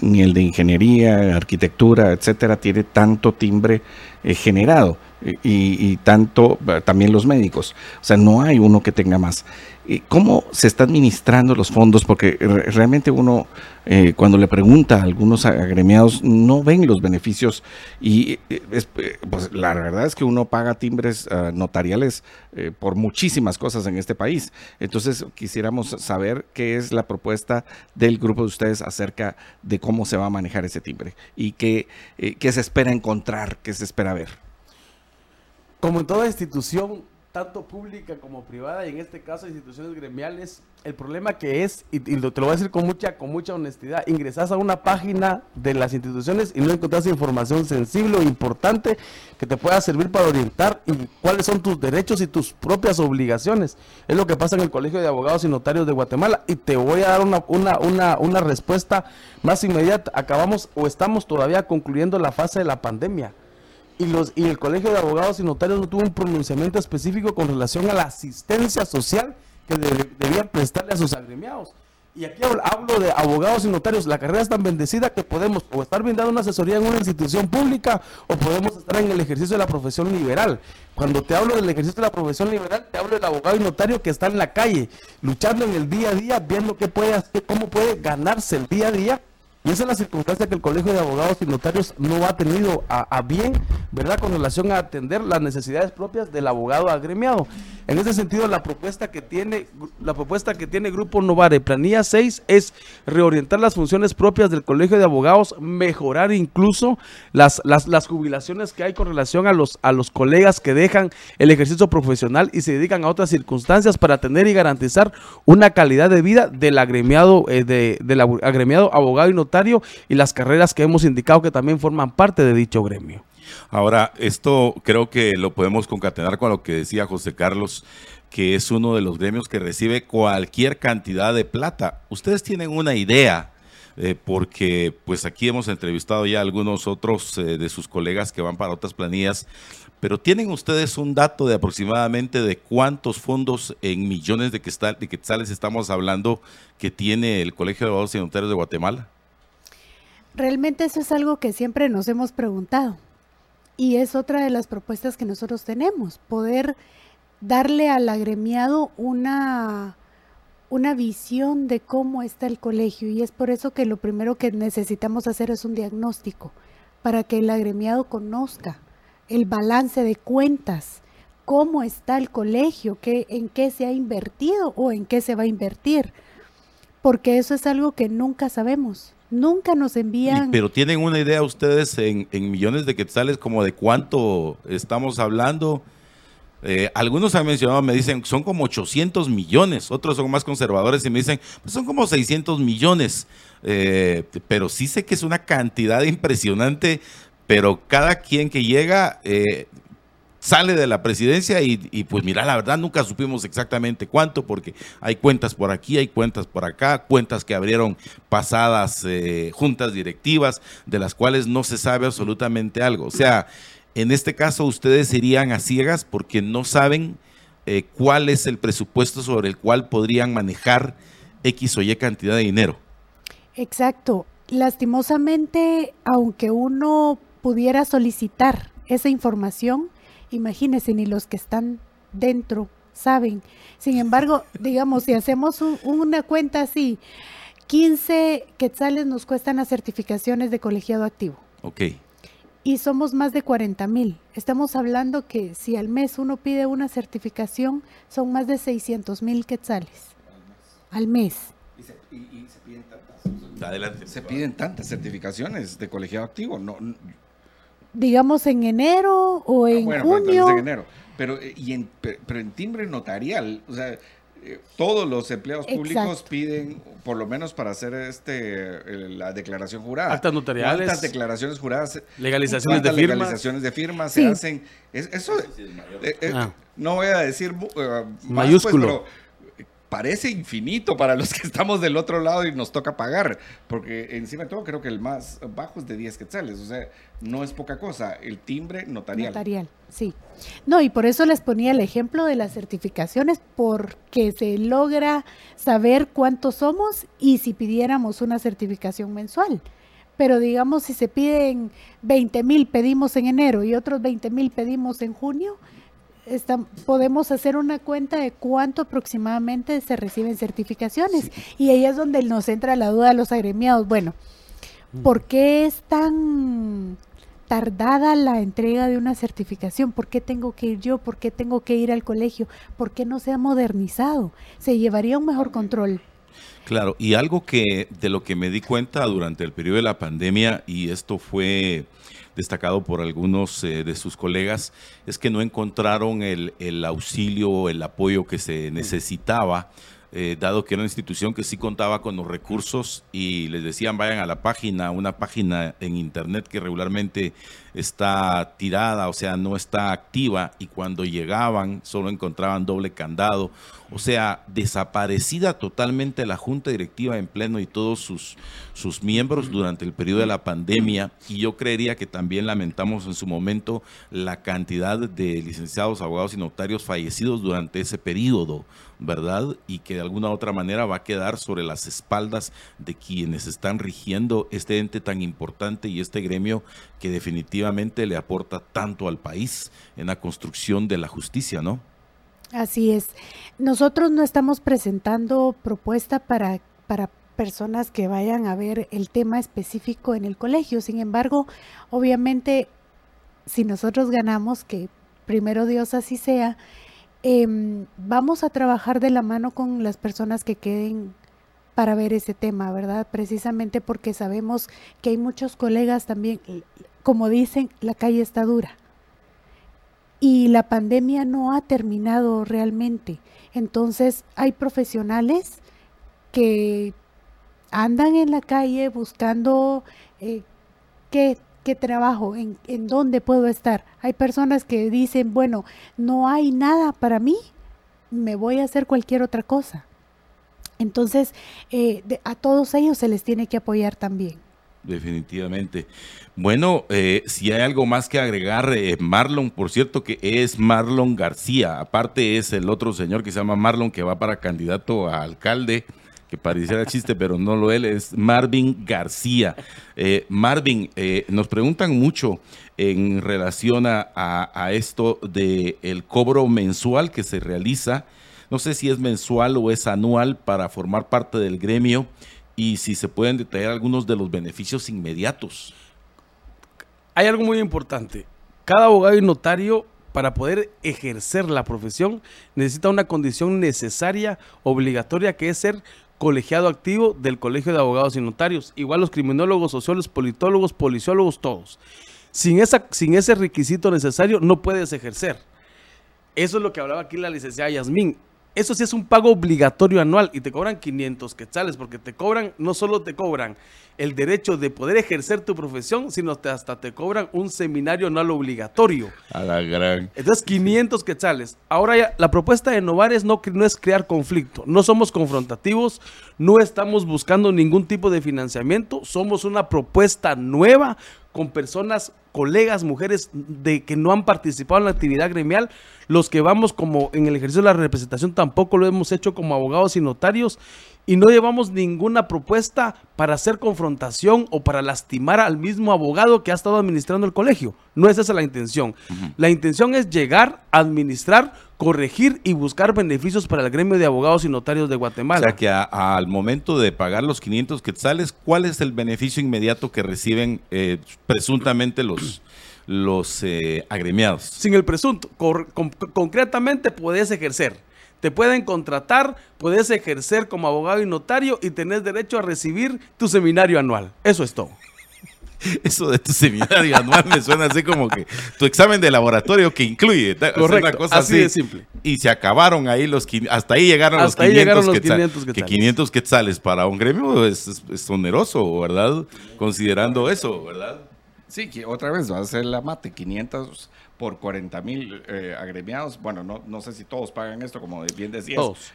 Ni el de ingeniería, arquitectura, etcétera, tiene tanto timbre eh, generado. Y, tanto también los médicos. O sea, no hay uno que tenga más. ¿Cómo se están administrando los fondos? Porque realmente uno, eh, cuando le pregunta a algunos agremiados, no ven los beneficios y eh, pues, la verdad es que uno paga timbres ah, notariales eh, por muchísimas cosas en este país. Entonces, quisiéramos saber qué es la propuesta del grupo de ustedes acerca de cómo se va a manejar ese timbre y qué, qué se espera encontrar, qué se espera ver. Como en toda institución, tanto pública como privada, y en este caso instituciones gremiales, el problema que es, y, te lo voy a decir con mucha, con mucha honestidad, ingresas a una página de las instituciones y no encontrás información sensible o importante que te pueda servir para orientar y cuáles son tus derechos y tus propias obligaciones. Es lo que pasa en el Colegio de Abogados y Notarios de Guatemala y te voy a dar una, una, una, una respuesta más inmediata. Acabamos o estamos todavía concluyendo la fase de la pandemia y, los, y el Colegio de Abogados y Notarios no tuvo un pronunciamiento específico con relación a la asistencia social que debían prestarle a sus agremiados. Y aquí hablo de abogados y notarios. La carrera es tan bendecida que podemos o estar brindando una asesoría en una institución pública o podemos estar en el ejercicio de la profesión liberal. Cuando te hablo del ejercicio de la profesión liberal, te hablo del abogado y notario que está en la calle, luchando en el día a día, viendo qué puede hacer, cómo puede ganarse el día a día y esa es la circunstancia que el Colegio de Abogados y Notarios no ha tenido a, bien, ¿verdad?, con relación a atender las necesidades propias del abogado agremiado. En ese sentido, la propuesta que tiene, la propuesta que tiene Grupo Novare, Planilla 6, es reorientar las funciones propias del Colegio de Abogados, mejorar incluso las, las, jubilaciones que hay con relación a los, a los colegas que dejan el ejercicio profesional y se dedican a otras circunstancias para tener y garantizar una calidad de vida del agremiado, eh, de, del agremiado abogado y notario y las carreras que hemos indicado que también forman parte de dicho gremio. Ahora, esto creo que lo podemos concatenar con lo que decía José Carlos, que es uno de los gremios que recibe cualquier cantidad de plata. Ustedes tienen una idea, eh, porque pues aquí hemos entrevistado ya a algunos otros eh, de sus colegas que van para otras planillas, pero ¿tienen ustedes un dato de aproximadamente de cuántos fondos en millones de quetzales estamos hablando que tiene el Colegio de Abogados y Notarios de Guatemala? Realmente eso es algo que siempre nos hemos preguntado. Y es otra de las propuestas que nosotros tenemos, poder darle al agremiado una, una visión de cómo está el colegio. Y es por eso que lo primero que necesitamos hacer es un diagnóstico para que el agremiado conozca el balance de cuentas, cómo está el colegio, qué, en qué se ha invertido o en qué se va a invertir, porque eso es algo que nunca sabemos. Nunca nos envían. pero tienen una idea ustedes en, millones de quetzales como de cuánto estamos hablando. Eh, algunos han mencionado, me dicen, son como 800 millones, otros son más conservadores y me dicen, pues son como 600 millones, eh, pero sí sé que es una cantidad impresionante, pero cada quien que llega eh, sale de la presidencia y, pues mira, la verdad nunca supimos exactamente cuánto porque hay cuentas por aquí, hay cuentas por acá, cuentas que abrieron pasadas eh, juntas directivas de las cuales no se sabe absolutamente algo. O sea, en este caso ustedes irían a ciegas porque no saben eh, cuál es el presupuesto sobre el cual podrían manejar X o Y cantidad de dinero. Exacto. Lastimosamente, aunque uno pudiera solicitar esa información, imagínense, ni los que están dentro saben. Sin embargo, digamos, si hacemos una cuenta así, 15 quetzales nos cuestan las certificaciones de colegiado activo. Ok. Y somos más de 40 mil. Estamos hablando que si al mes uno pide una certificación, son más de 600 mil quetzales al mes. Y se, piden tantas. Adelante. Se piden tantas certificaciones de colegiado activo. No, digamos en enero o ah, en bueno, junio. en enero. Pero, eh, y en, pero en timbre notarial, o sea, eh, todos los empleados públicos piden, por lo menos para hacer este la declaración jurada. Actas notariales. Actas declaraciones juradas. Legalizaciones de firmas. Legalizaciones de firmas se hacen. eso, eh, ah. no voy a decir pues, mayúsculo parece infinito para los que estamos del otro lado y nos toca pagar, porque encima de todo creo que el más bajo es de 10 quetzales, o sea, no es poca cosa, el timbre notarial. Notarial, sí. No, y por eso les ponía el ejemplo de las certificaciones, porque se logra saber cuántos somos y si pidiéramos una certificación mensual pero digamos si se piden 20 mil pedimos en enero y otros 20 mil pedimos en junio, podemos hacer una cuenta de cuánto aproximadamente se reciben certificaciones. Y ahí es donde nos entra la duda de los agremiados. Bueno, mm. ¿por qué es tan tardada la entrega de una certificación? ¿Por qué tengo que ir yo? ¿Por qué tengo que ir al colegio? ¿Por qué no se ha modernizado? Se llevaría un mejor control. Claro, y algo que de lo que me di cuenta durante el periodo de la pandemia, y esto fue destacado por algunos eh, de sus colegas, es que no encontraron el, el auxilio o el apoyo que se necesitaba eh, dado que era una institución que sí contaba con los recursos y les decían vayan a la página, una página en internet que regularmente está tirada, o sea, no está activa y cuando llegaban solo encontraban doble candado, o sea, desaparecida totalmente la junta directiva en pleno y todos sus, sus miembros durante el periodo de la pandemia y yo creería que también lamentamos en su momento la cantidad de licenciados, abogados y notarios fallecidos durante ese periodo, ¿verdad? Y que de alguna u otra manera va a quedar sobre las espaldas de quienes están rigiendo este ente tan importante y este gremio que definitivamente le aporta tanto al país en la construcción de la justicia, ¿no? Así es. Nosotros no estamos presentando propuesta para, para personas que vayan a ver el tema específico en el colegio. Sin embargo, obviamente, si nosotros ganamos, que primero Dios así sea, Em, vamos a trabajar de la mano con las personas que queden para ver ese tema, ¿verdad? Precisamente porque sabemos que hay muchos colegas también, como dicen, la calle está dura. Y la pandemia no ha terminado realmente. Entonces hay profesionales que andan en la calle buscando eh, qué qué trabajo, en, en dónde puedo estar. Hay personas que dicen, bueno, no hay nada para mí, me voy a hacer cualquier otra cosa. Entonces, eh, a todos ellos se les tiene que apoyar también. Definitivamente. Bueno, eh, si hay algo más que agregar, eh, Marlon, por cierto que es Marlon García, aparte es el otro señor que se llama Marlon que va para candidato a alcalde que pareciera chiste, pero no lo él, es Marvin García. Eh, Marvin, nos preguntan mucho en relación a, esto del el cobro mensual que se realiza. No sé si es mensual o es anual para formar parte del gremio y si se pueden detallar algunos de los beneficios inmediatos. Hay algo muy importante. Cada abogado y notario para poder ejercer la profesión necesita una condición necesaria, obligatoria, que es ser colegiado activo del Colegio de Abogados y Notarios. Igual los criminólogos, sociólogos, politólogos, policiólogos, todos. Sin, esa, sin ese requisito necesario no puedes ejercer. Eso es lo que hablaba aquí la licenciada Yasmín. Eso sí es un pago obligatorio anual y te cobran 500 quetzales porque te cobran, no solo te cobran el derecho de poder ejercer tu profesión, sino hasta te cobran un seminario anual obligatorio. A la gran. Entonces, 500 quetzales. Ahora ya, la propuesta de Novares no, no es crear conflicto. No somos confrontativos, no estamos buscando ningún tipo de financiamiento. Somos una propuesta nueva con personas, colegas, mujeres de que no han participado en la actividad gremial. Los que vamos como en el ejercicio de la representación tampoco lo hemos hecho como abogados y notarios y no llevamos ninguna propuesta para hacer confrontación o para lastimar al mismo abogado que ha estado administrando el colegio. No es esa la intención. La intención es llegar, administrar, corregir y buscar beneficios para el gremio de abogados y notarios de Guatemala. O sea que al momento de pagar los 500 quetzales, ¿cuál es el beneficio inmediato que reciben eh, presuntamente los, los eh, agremiados? Sin el presunto, concretamente puedes ejercer te pueden contratar, puedes ejercer como abogado y notario y tenés derecho a recibir tu seminario anual. Eso es todo. Eso de tu seminario anual me suena así como que tu examen de laboratorio que incluye Correcto, cosa así, de simple. Y se acabaron ahí los hasta ahí llegaron los 500 llegaron los 500 quetzales. Que 500 quetzales para un gremio es, es, oneroso, ¿verdad? Considerando eso, ¿verdad? Sí, que otra vez va a ser la mate, 500 por 40 mil eh, agremiados. Bueno, no, no sé si todos pagan esto, como bien decías. Todos.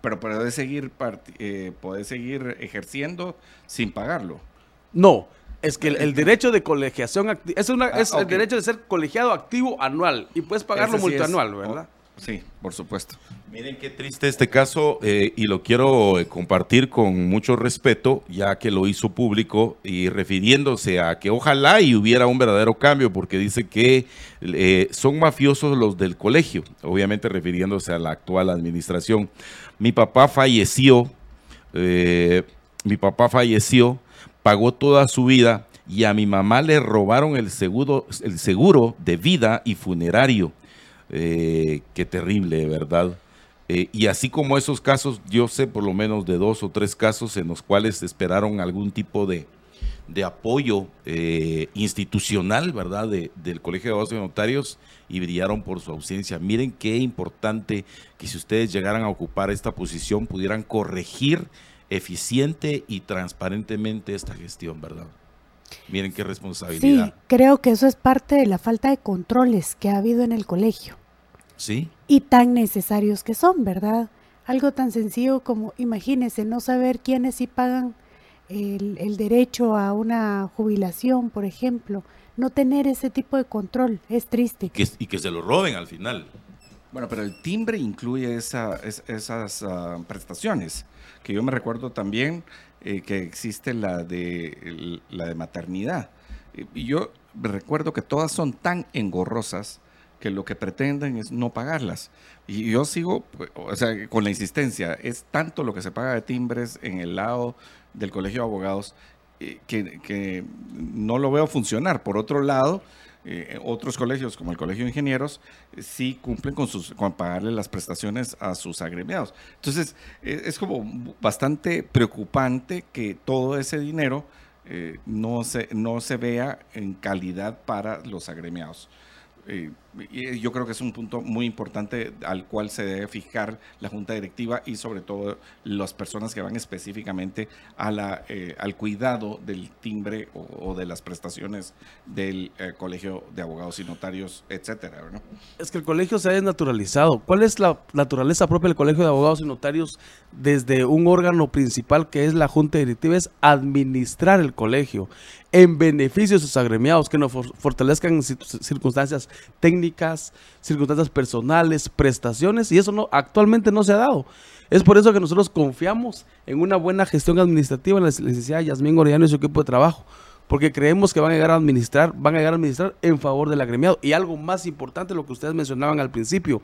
pero puedes seguir, eh, seguir ejerciendo sin pagarlo. No, es que el, derecho de colegiación es, una, ah, es el derecho de ser colegiado activo anual y puedes pagarlo multianual, ¿verdad? Sí, por supuesto. Miren qué triste este caso eh, y lo quiero eh, compartir con mucho respeto, ya que lo hizo público y refiriéndose a que ojalá y hubiera un verdadero cambio, porque dice que eh, son mafiosos los del colegio, obviamente refiriéndose a la actual administración. Mi papá falleció, mi papá falleció, pagó toda su vida y a mi mamá le robaron el seguro, el seguro de vida y funerario eh, qué terrible, ¿verdad? Eh, y así como esos casos, yo sé por lo menos de dos o tres casos en los cuales esperaron algún tipo de, apoyo eh, institucional, ¿verdad? del Colegio de Abogados y Notarios y brillaron por su ausencia. Miren qué importante que si ustedes llegaran a ocupar esta posición pudieran corregir eficiente y transparentemente esta gestión, ¿verdad? Miren qué responsabilidad. Sí, creo que eso es parte de la falta de controles que ha habido en el colegio. Sí. Y tan necesarios que son, ¿verdad? Algo tan sencillo como, imagínense, no saber quiénes sí pagan el, derecho a una jubilación, por ejemplo. No tener ese tipo de control es triste. y que se lo roben al final. Bueno, pero el timbre incluye esa, esas ah, prestaciones, que yo me recuerdo también eh, que existe la de, la de maternidad. Y yo recuerdo que todas son tan engorrosas que lo que pretenden es no pagarlas. Y yo sigo, pues, o sea, con la insistencia, es tanto lo que se paga de timbres en el lado del Colegio de Abogados eh, que, que, no lo veo funcionar. Por otro lado, eh, otros colegios, como el Colegio de Ingenieros, sí cumplen con, sus, con pagarle las prestaciones a sus agremiados. Entonces, eh, es como bastante preocupante que todo ese dinero no, se, no se vea en calidad para los agremiados. Eh, yo creo que es un punto muy importante al cual se debe fijar la junta directiva y sobre todo las personas que van específicamente a la, eh, al cuidado del timbre o, de las prestaciones del eh, colegio de abogados y notarios, etcétera. Es que el colegio se ha desnaturalizado. ¿Cuál es la naturaleza propia del colegio de abogados y notarios desde un órgano principal que es la junta directiva? Es administrar el colegio en beneficio de sus agremiados, que nos fortalezcan circunstancias técnicas, circunstancias personales, prestaciones, y eso no, actualmente no se ha dado. Es por eso que nosotros confiamos en una buena gestión administrativa en la licenciada Yasmín Orellano y su equipo de trabajo, porque creemos que van a llegar a administrar, van a llegar a administrar en favor del agremiado. Y algo más importante, lo que ustedes mencionaban al principio,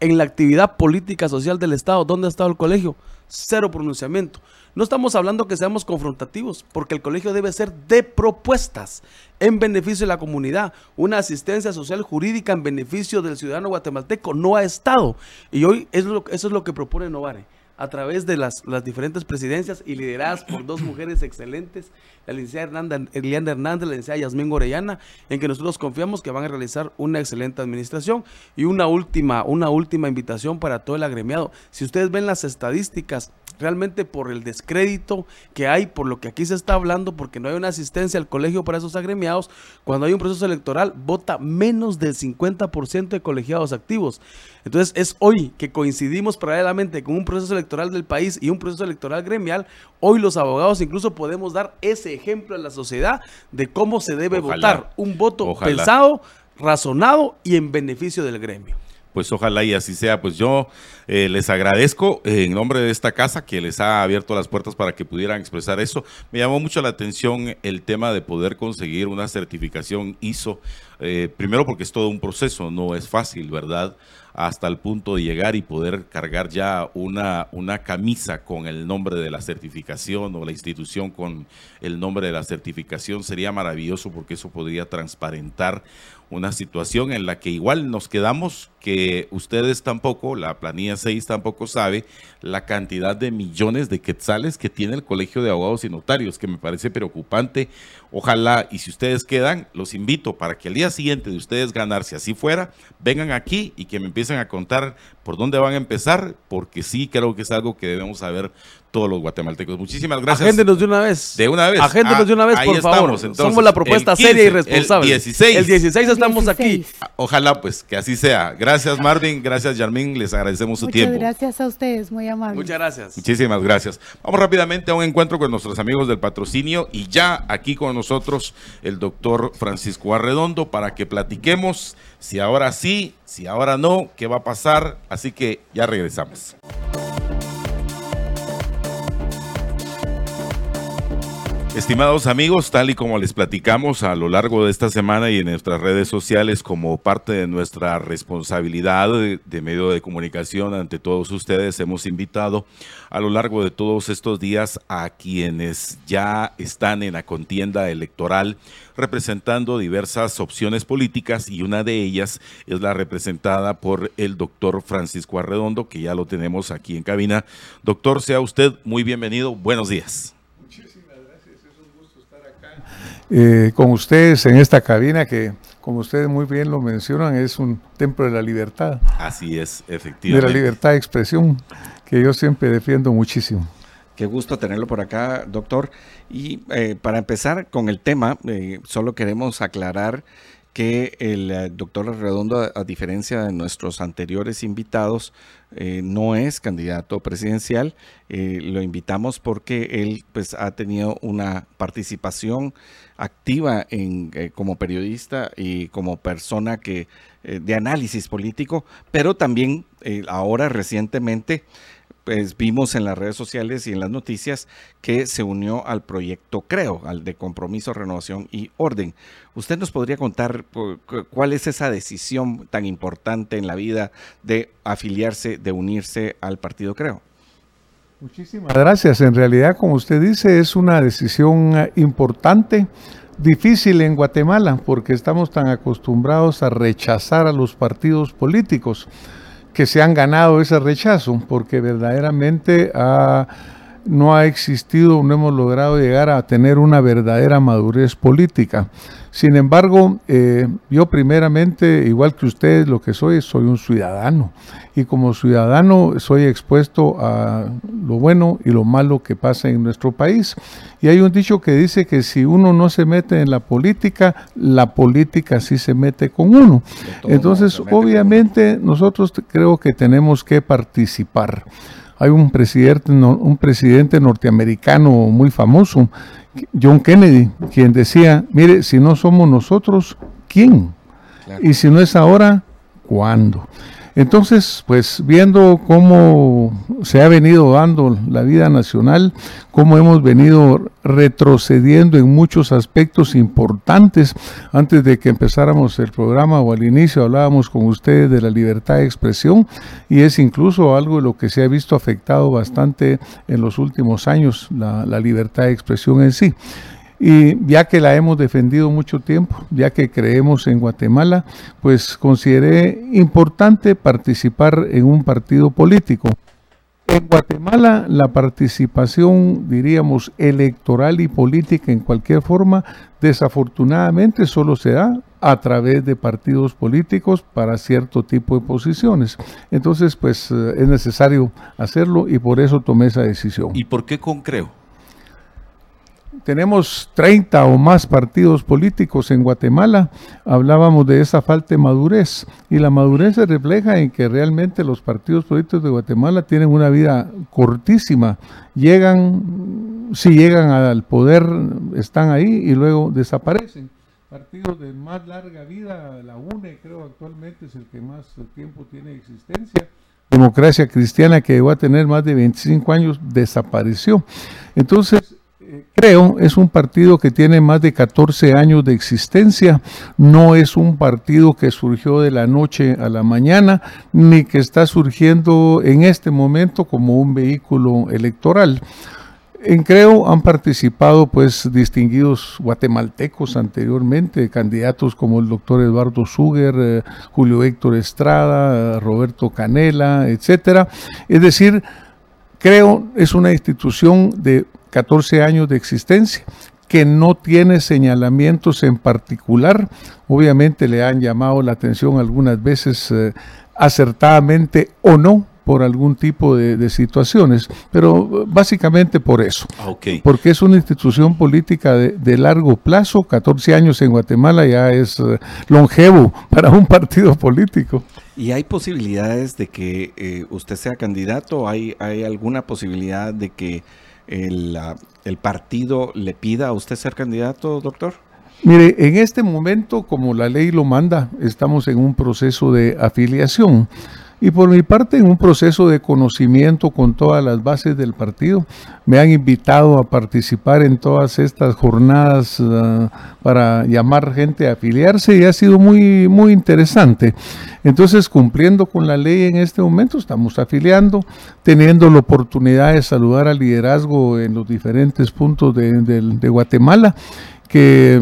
en la actividad política social del Estado, ¿dónde ha estado el colegio? Cero pronunciamiento. No estamos hablando que seamos confrontativos, porque el colegio debe ser de propuestas en beneficio de la comunidad. Una asistencia social jurídica en beneficio del ciudadano guatemalteco no ha estado. Y hoy eso es lo que propone Novare a través de las, las, diferentes presidencias y lideradas por dos mujeres excelentes, la licenciada Eliana Hernández, la licenciada Yasmín Gorellana, en que nosotros confiamos que van a realizar una excelente administración. Y una última, una última invitación para todo el agremiado. Si ustedes ven las estadísticas, realmente por el descrédito que hay, por lo que aquí se está hablando, porque no hay una asistencia al colegio para esos agremiados, cuando hay un proceso electoral, vota menos del 50% de colegiados activos. Entonces es hoy que coincidimos paralelamente con un proceso electoral del país y un proceso electoral gremial, hoy los abogados incluso podemos dar ese ejemplo a la sociedad de cómo se debe votar, un voto pensado, razonado y en beneficio del gremio pues ojalá y así sea. Pues yo eh, les agradezco eh, en nombre de esta casa que les ha abierto las puertas para que pudieran expresar eso. Me llamó mucho la atención el tema de poder conseguir una certificación ISO, eh, primero porque es todo un proceso, no es fácil, ¿verdad? hasta el punto de llegar y poder cargar ya una, una camisa con el nombre de la certificación o la institución con el nombre de la certificación sería maravilloso porque eso podría transparentar una situación en la que igual nos quedamos que ustedes tampoco, la planilla 6 tampoco sabe la cantidad de millones de quetzales que tiene el Colegio de Abogados y Notarios, que me parece preocupante. Ojalá, y si ustedes quedan, los invito para que al día siguiente de ustedes ganar, si así fuera, vengan aquí y que me empiecen a contar por dónde van a empezar, porque sí creo que es algo que debemos saber todos los guatemaltecos. Muchísimas gracias. Agéndenos de una vez. De una vez. Agéndenos Ah, de una vez, ahí por estamos, favor. entonces. Somos la propuesta seria y 15, responsable. El 16. El 16 estamos aquí. 16. Ojalá pues que así sea. Gracias Marvin, gracias Yarmín, les agradecemos su Muchas tiempo. gracias a ustedes, muy amables. Muchas gracias. Muchísimas gracias. Vamos rápidamente a un encuentro con nuestros amigos del patrocinio y ya aquí con nosotros el doctor Francisco Arredondo para que platiquemos si ahora sí, si ahora no, qué va a pasar. Así que ya regresamos. Estimados amigos, tal y como les platicamos a lo largo de esta semana y en nuestras redes sociales como parte de nuestra responsabilidad de, medio de comunicación ante todos ustedes, hemos invitado a lo largo de todos estos días a quienes ya están en la contienda electoral representando diversas opciones políticas y una de ellas es la representada por el doctor Francisco Arredondo, que ya lo tenemos aquí en cabina. Doctor, sea usted muy bienvenido. Buenos días. Eh, con ustedes en esta cabina que, como ustedes muy bien lo mencionan, es un templo de la libertad, Así es, de la efectivamente. libertad de expresión, que yo siempre defiendo muchísimo. Qué gusto tenerlo por acá, doctor. Y eh, para empezar con el tema, eh, solo queremos aclarar que el eh, doctor Redondo, a, diferencia de nuestros anteriores invitados, eh, no es candidato presidencial. Eh, lo invitamos porque él pues, ha tenido una participación activa en, como periodista y como persona que, de análisis político, pero también ahora recientemente pues vimos en las redes sociales y en las noticias que se unió al proyecto Creo, al de Compromiso, Renovación y Orden. ¿Usted nos podría contar cu- cu- cuál es esa decisión tan importante en la vida de afiliarse, de unirse al partido Creo? Muchísimas gracias. En realidad, como usted dice, es una decisión eh, importante, difícil en Guatemala, porque estamos tan acostumbrados a rechazar a los partidos políticos que se han ganado ese rechazo, porque verdaderamente ha- no ha existido, no hemos logrado llegar a tener una verdadera madurez política. Sin embargo, eh, yo primeramente, igual que ustedes, lo que soy, soy un ciudadano. Y como ciudadano soy expuesto a lo bueno y lo malo que pasa en nuestro país. Y hay un dicho que dice que si uno no se mete en la política, la política sí se mete con uno. Entonces, obviamente, nosotros creo que tenemos que participar. Hay un presidente, un presidente norteamericano muy famoso, John Kennedy, quien decía, mire, si no somos nosotros, ¿quién? Claro. Y si no es ahora, ¿cuándo? Entonces, pues viendo cómo se ha venido dando la vida nacional, cómo hemos venido retrocediendo en muchos aspectos importantes, antes de que empezáramos el programa o al inicio hablábamos con ustedes de la libertad de expresión y es incluso algo de lo que se ha visto afectado bastante en los últimos años, la, la libertad de expresión en sí. Y ya que la hemos defendido mucho tiempo, ya que creemos en Guatemala, pues consideré importante participar en un partido político. En Guatemala la participación, diríamos, electoral y política en cualquier forma, desafortunadamente solo se da a través de partidos políticos para cierto tipo de posiciones. Entonces, pues eh, es necesario hacerlo y por eso tomé esa decisión. ¿Y por qué con Creo? Tenemos 30 o más partidos políticos en Guatemala, hablábamos de esa falta de madurez y la madurez se refleja en que realmente los partidos políticos de Guatemala tienen una vida cortísima, llegan, si llegan al poder, están ahí y luego desaparecen. Partidos de más larga vida, la UNE creo actualmente es el que más tiempo tiene existencia. Democracia Cristiana que llegó a tener más de 25 años desapareció. Entonces, creo, es un partido que tiene más de 14 años de existencia, no es un partido que surgió de la noche a la mañana, ni que está surgiendo en este momento como un vehículo electoral. En Creo han participado pues distinguidos guatemaltecos anteriormente, candidatos como el doctor Eduardo Suger, eh, Julio Héctor Estrada, eh, Roberto Canela, etcétera. Es decir, Creo es una institución de 14 años de existencia que no tiene señalamientos en particular. Obviamente le han llamado la atención algunas veces eh, acertadamente o no por algún tipo de, de situaciones, pero básicamente por eso. Ah. Porque es una institución política de, de largo plazo, 14 años en Guatemala ya es eh, longevo para un partido político. ¿Y hay posibilidades de que eh, usted sea candidato? ¿Hay, ¿Hay alguna posibilidad de que el, el partido le pida a usted ser candidato, doctor? Mire, en este momento, como la ley lo manda, estamos en un proceso de afiliación. Y por mi parte, en un proceso de conocimiento con todas las bases del partido, me han invitado a participar en todas estas jornadas ah, para llamar gente a afiliarse y ha sido muy, muy interesante. Entonces, cumpliendo con la ley en este momento, estamos afiliando, teniendo la oportunidad de saludar al liderazgo en los diferentes puntos de, Guatemala que,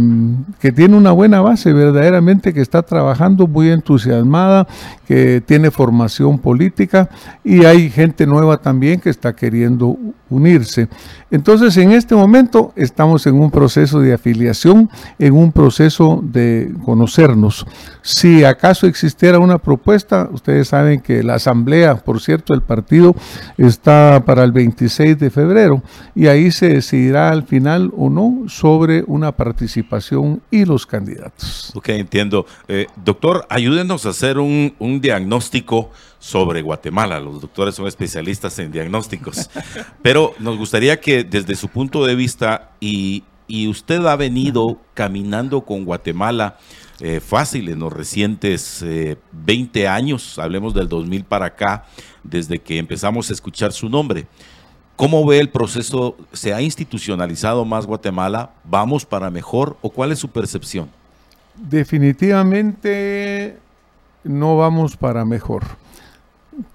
tiene una buena base, verdaderamente que está trabajando muy entusiasmada, que tiene formación política y hay gente nueva también que está queriendo unirse. Entonces, en este momento estamos en un proceso de afiliación, en un proceso de conocernos. Si acaso existiera una propuesta, ustedes saben que la asamblea, por cierto, el partido está para el 26 de febrero y ahí se decidirá al final o no sobre una participación y los candidatos. Ok, entiendo. Eh, doctor, ayúdenos a hacer un, un diagnóstico sobre Guatemala. Los doctores son especialistas en diagnósticos. Pero nos gustaría que desde su punto de vista, y, y usted ha venido caminando con Guatemala eh, fácil en los recientes eh, 20 años, hablemos del 2000 para acá, desde que empezamos a escuchar su nombre. ¿Cómo ve el proceso? ¿Se ha institucionalizado más Guatemala? ¿Vamos para mejor? ¿O cuál es su percepción? Definitivamente no vamos para mejor.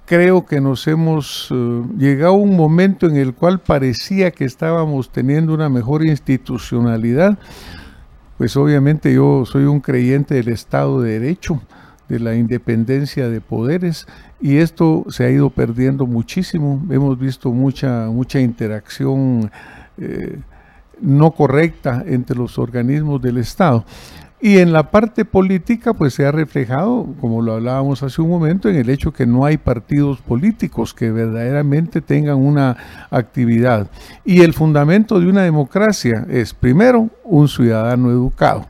Creo que nos hemos eh, llegado a un momento en el cual parecía que estábamos teniendo una mejor institucionalidad. Pues obviamente yo soy un creyente del Estado de Derecho, de la independencia de poderes, y esto se ha ido perdiendo muchísimo. Hemos visto mucha, mucha interacción eh, no correcta entre los organismos del Estado. Y en la parte política, pues se ha reflejado, como lo hablábamos hace un momento, en el hecho que no hay partidos políticos que verdaderamente tengan una actividad. Y el fundamento de una democracia es, primero, un ciudadano educado.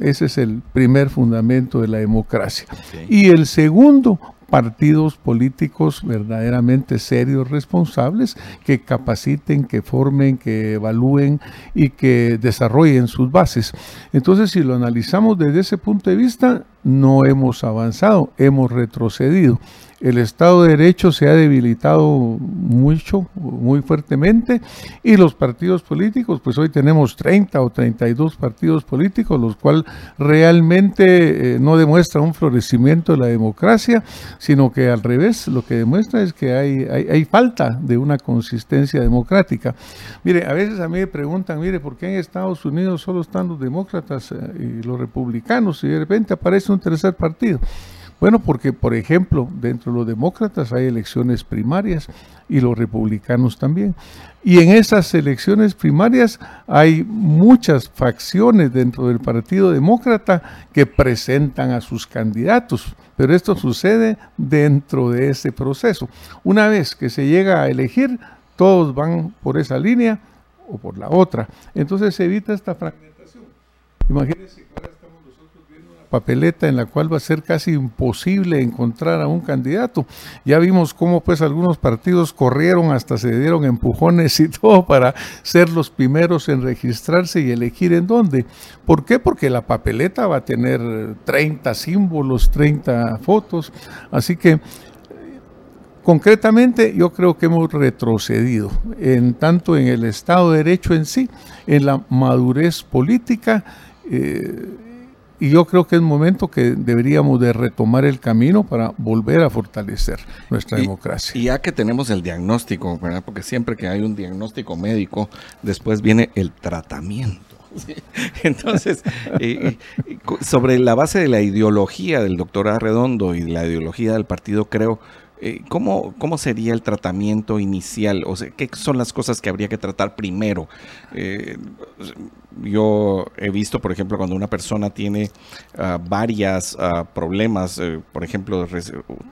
Ese es el primer fundamento de la democracia. Y el segundo, partidos políticos verdaderamente serios, responsables, que capaciten, que formen, que evalúen y que desarrollen sus bases. Entonces, si lo analizamos desde ese punto de vista, no hemos avanzado, hemos retrocedido. El Estado de Derecho se ha debilitado mucho, muy fuertemente, y los partidos políticos, pues hoy tenemos 30 o 32 partidos políticos, los cuales realmente eh, no demuestran un florecimiento de la democracia, sino que al revés, lo que demuestra es que hay, hay, hay falta de una consistencia democrática. Mire, a veces a mí me preguntan, mire, ¿por qué en Estados Unidos solo están los demócratas eh, y los republicanos y de repente aparece un tercer partido? Bueno, porque, por ejemplo, dentro de los demócratas hay elecciones primarias y los republicanos también. Y en esas elecciones primarias hay muchas facciones dentro del Partido Demócrata que presentan a sus candidatos, pero esto sucede dentro de ese proceso. Una vez que se llega a elegir, todos van por esa línea o por la otra. Entonces se evita esta fragmentación. Imagínense que ahora estamos nosotros viendo una papeleta en la cual va a ser casi imposible encontrar a un candidato. Ya vimos cómo pues algunos partidos corrieron, hasta se dieron empujones y todo para ser los primeros en registrarse y elegir en dónde. ¿Por qué? Porque la papeleta va a tener 30 símbolos, 30 fotos, así que Concretamente, yo creo que hemos retrocedido en tanto en el Estado de Derecho en sí, en la madurez política, eh, y yo creo que es momento que deberíamos de retomar el camino para volver a fortalecer nuestra Y- democracia. Y ya que tenemos el diagnóstico, ¿verdad? Porque siempre que hay un diagnóstico médico, después viene el tratamiento. ¿sí? Entonces, eh, sobre la base de la ideología del doctor Arredondo y la ideología del partido, creo, eh, ¿cómo, ¿cómo sería el tratamiento inicial? O sea, ¿qué son las cosas que habría que tratar primero? Eh, yo he visto, por ejemplo, cuando una persona tiene uh, varias uh, problemas, uh, por ejemplo,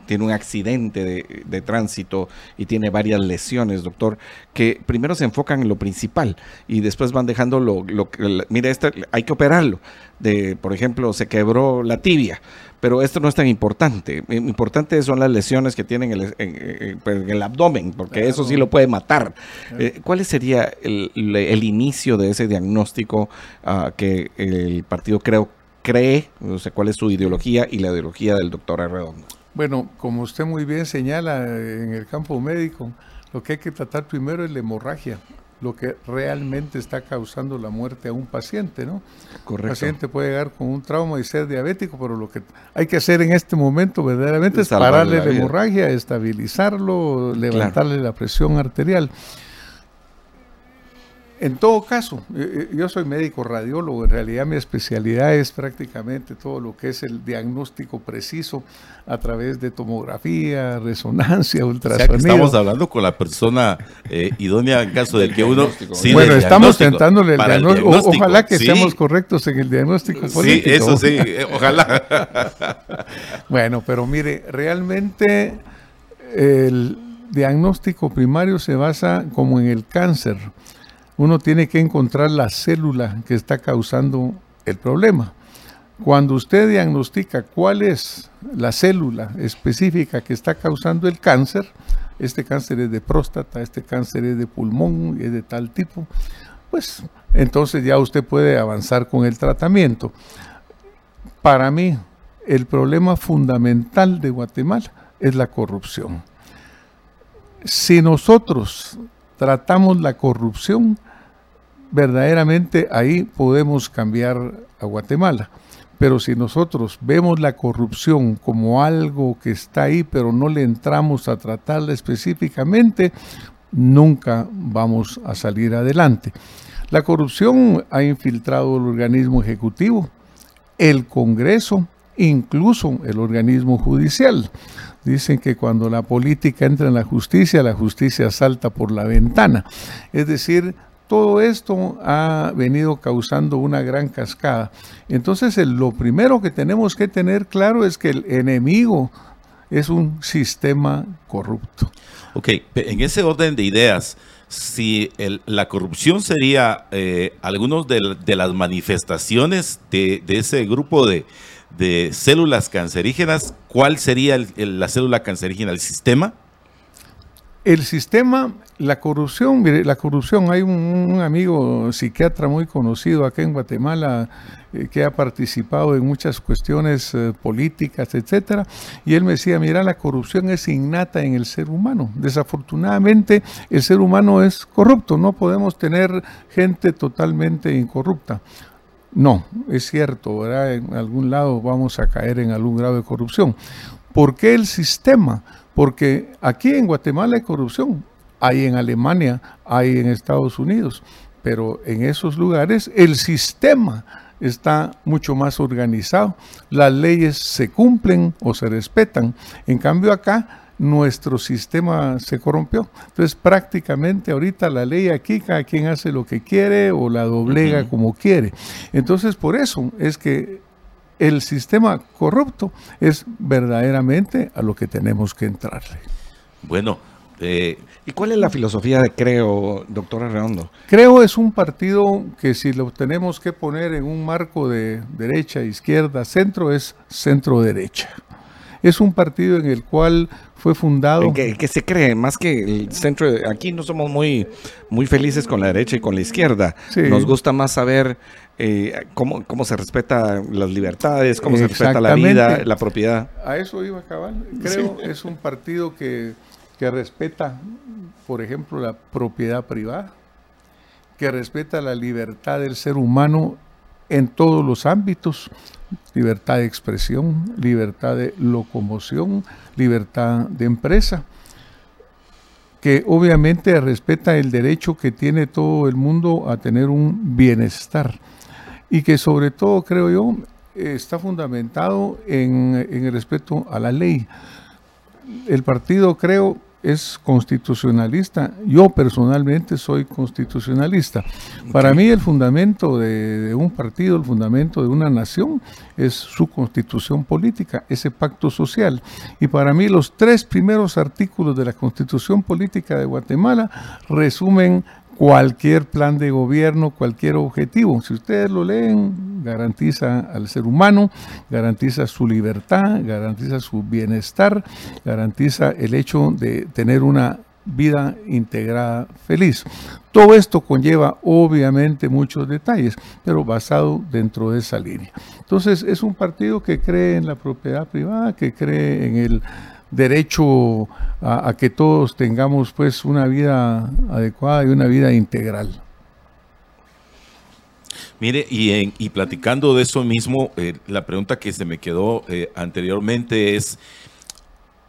tiene un accidente de, tránsito y tiene varias lesiones, doctor, que primero se enfocan en lo principal y después van dejando lo, lo mire, este, hay que operarlo. De, por ejemplo, se quebró la tibia pero esto no es tan importante. Importante son las lesiones que tienen en el, en el abdomen, porque eso sí lo puede matar. Eh, ¿Cuál sería el, el, inicio de ese diagnóstico uh, que el partido creo, cree? O sea, ¿Cuál es su ideología y la ideología del doctor Arredondo? Bueno, como usted muy bien señala en el campo médico, lo que hay que tratar primero es la hemorragia lo que realmente está causando la muerte a un paciente, ¿no? Correcto. El paciente puede llegar con un trauma y ser diabético, pero lo que hay que hacer en este momento verdaderamente es pararle la, la hemorragia, estabilizarlo, levantarle claro. la presión arterial. En todo caso, yo soy médico radiólogo, en realidad mi especialidad es prácticamente todo lo que es el diagnóstico preciso a través de tomografía, resonancia, ultrasonido. O sea estamos hablando con la persona eh, idónea en caso de que uno... Sí, bueno, estamos tentándole el diagnóstico. diagnóstico. Ojalá que sí. seamos correctos en el diagnóstico político. Sí, eso sí, eh, ojalá. bueno, pero mire, realmente el diagnóstico primario se basa como en el cáncer uno tiene que encontrar la célula que está causando el problema. Cuando usted diagnostica cuál es la célula específica que está causando el cáncer, este cáncer es de próstata, este cáncer es de pulmón, es de tal tipo, pues entonces ya usted puede avanzar con el tratamiento. Para mí, el problema fundamental de Guatemala es la corrupción. Si nosotros tratamos la corrupción, verdaderamente ahí podemos cambiar a Guatemala. Pero si nosotros vemos la corrupción como algo que está ahí, pero no le entramos a tratarla específicamente, nunca vamos a salir adelante. La corrupción ha infiltrado el organismo ejecutivo, el Congreso, incluso el organismo judicial. Dicen que cuando la política entra en la justicia, la justicia salta por la ventana. Es decir, todo esto ha venido causando una gran cascada. Entonces, lo primero que tenemos que tener claro es que el enemigo es un sistema corrupto. Ok, en ese orden de ideas, si la corrupción sería eh, algunos de, las manifestaciones de, ese grupo de, células cancerígenas, ¿cuál sería la célula cancerígena? ¿El sistema? El sistema, la corrupción, mire, la corrupción, hay un, amigo psiquiatra muy conocido acá en Guatemala eh, que ha participado en muchas cuestiones eh, políticas, etcétera, y él me decía, mira, la corrupción es innata en el ser humano. Desafortunadamente, el ser humano es corrupto, no podemos tener gente totalmente incorrupta. No, es cierto. En algún lado vamos a caer en algún grado de corrupción. ¿Por qué el sistema? Porque aquí en Guatemala hay corrupción, hay en Alemania, hay en Estados Unidos, pero en esos lugares el sistema está mucho más organizado, las leyes se cumplen o se respetan. En cambio acá nuestro sistema se corrompió. Entonces prácticamente ahorita la ley aquí cada quien hace lo que quiere o la doblega uh -huh. como quiere. Entonces por eso es que el sistema corrupto es verdaderamente a lo que tenemos que entrarle. Bueno, eh, ¿y cuál es la filosofía de Creo, doctor Arredondo? Creo es un partido que si lo tenemos que poner en un marco de derecha, izquierda, centro, es centro-derecha. Es un partido en el cual fue fundado. Que, que, se cree, más que el centro. Aquí no somos muy, muy felices con la derecha y con la izquierda. Sí. Nos gusta más saber eh, cómo, cómo se respeta las libertades, cómo se respeta la vida, la propiedad. A eso iba a acabar. Creo sí. es un partido que, que respeta, por ejemplo, la propiedad privada, que respeta la libertad del ser humano en todos los ámbitos, libertad de expresión, libertad de locomoción, libertad de empresa, que obviamente respeta el derecho que tiene todo el mundo a tener un bienestar y que sobre todo, creo yo, está fundamentado en, en el respeto a la ley. El partido, creo, es constitucionalista. Yo personalmente soy constitucionalista. Para mí el fundamento de, un partido, el fundamento de una nación es su constitución política, ese pacto social. Y para mí los tres primeros artículos de la constitución política de Guatemala resumen cualquier plan de gobierno, cualquier objetivo. Si ustedes lo leen, garantiza al ser humano, garantiza su libertad, garantiza su bienestar, garantiza el hecho de tener una vida integrada feliz. Todo esto conlleva obviamente muchos detalles, pero basado dentro de esa línea. Entonces es un partido que cree en la propiedad privada, que cree en el derecho a, que todos tengamos pues una vida adecuada y una vida integral. Mire, y, y platicando de eso mismo, eh, la pregunta que se me quedó eh, anteriormente es,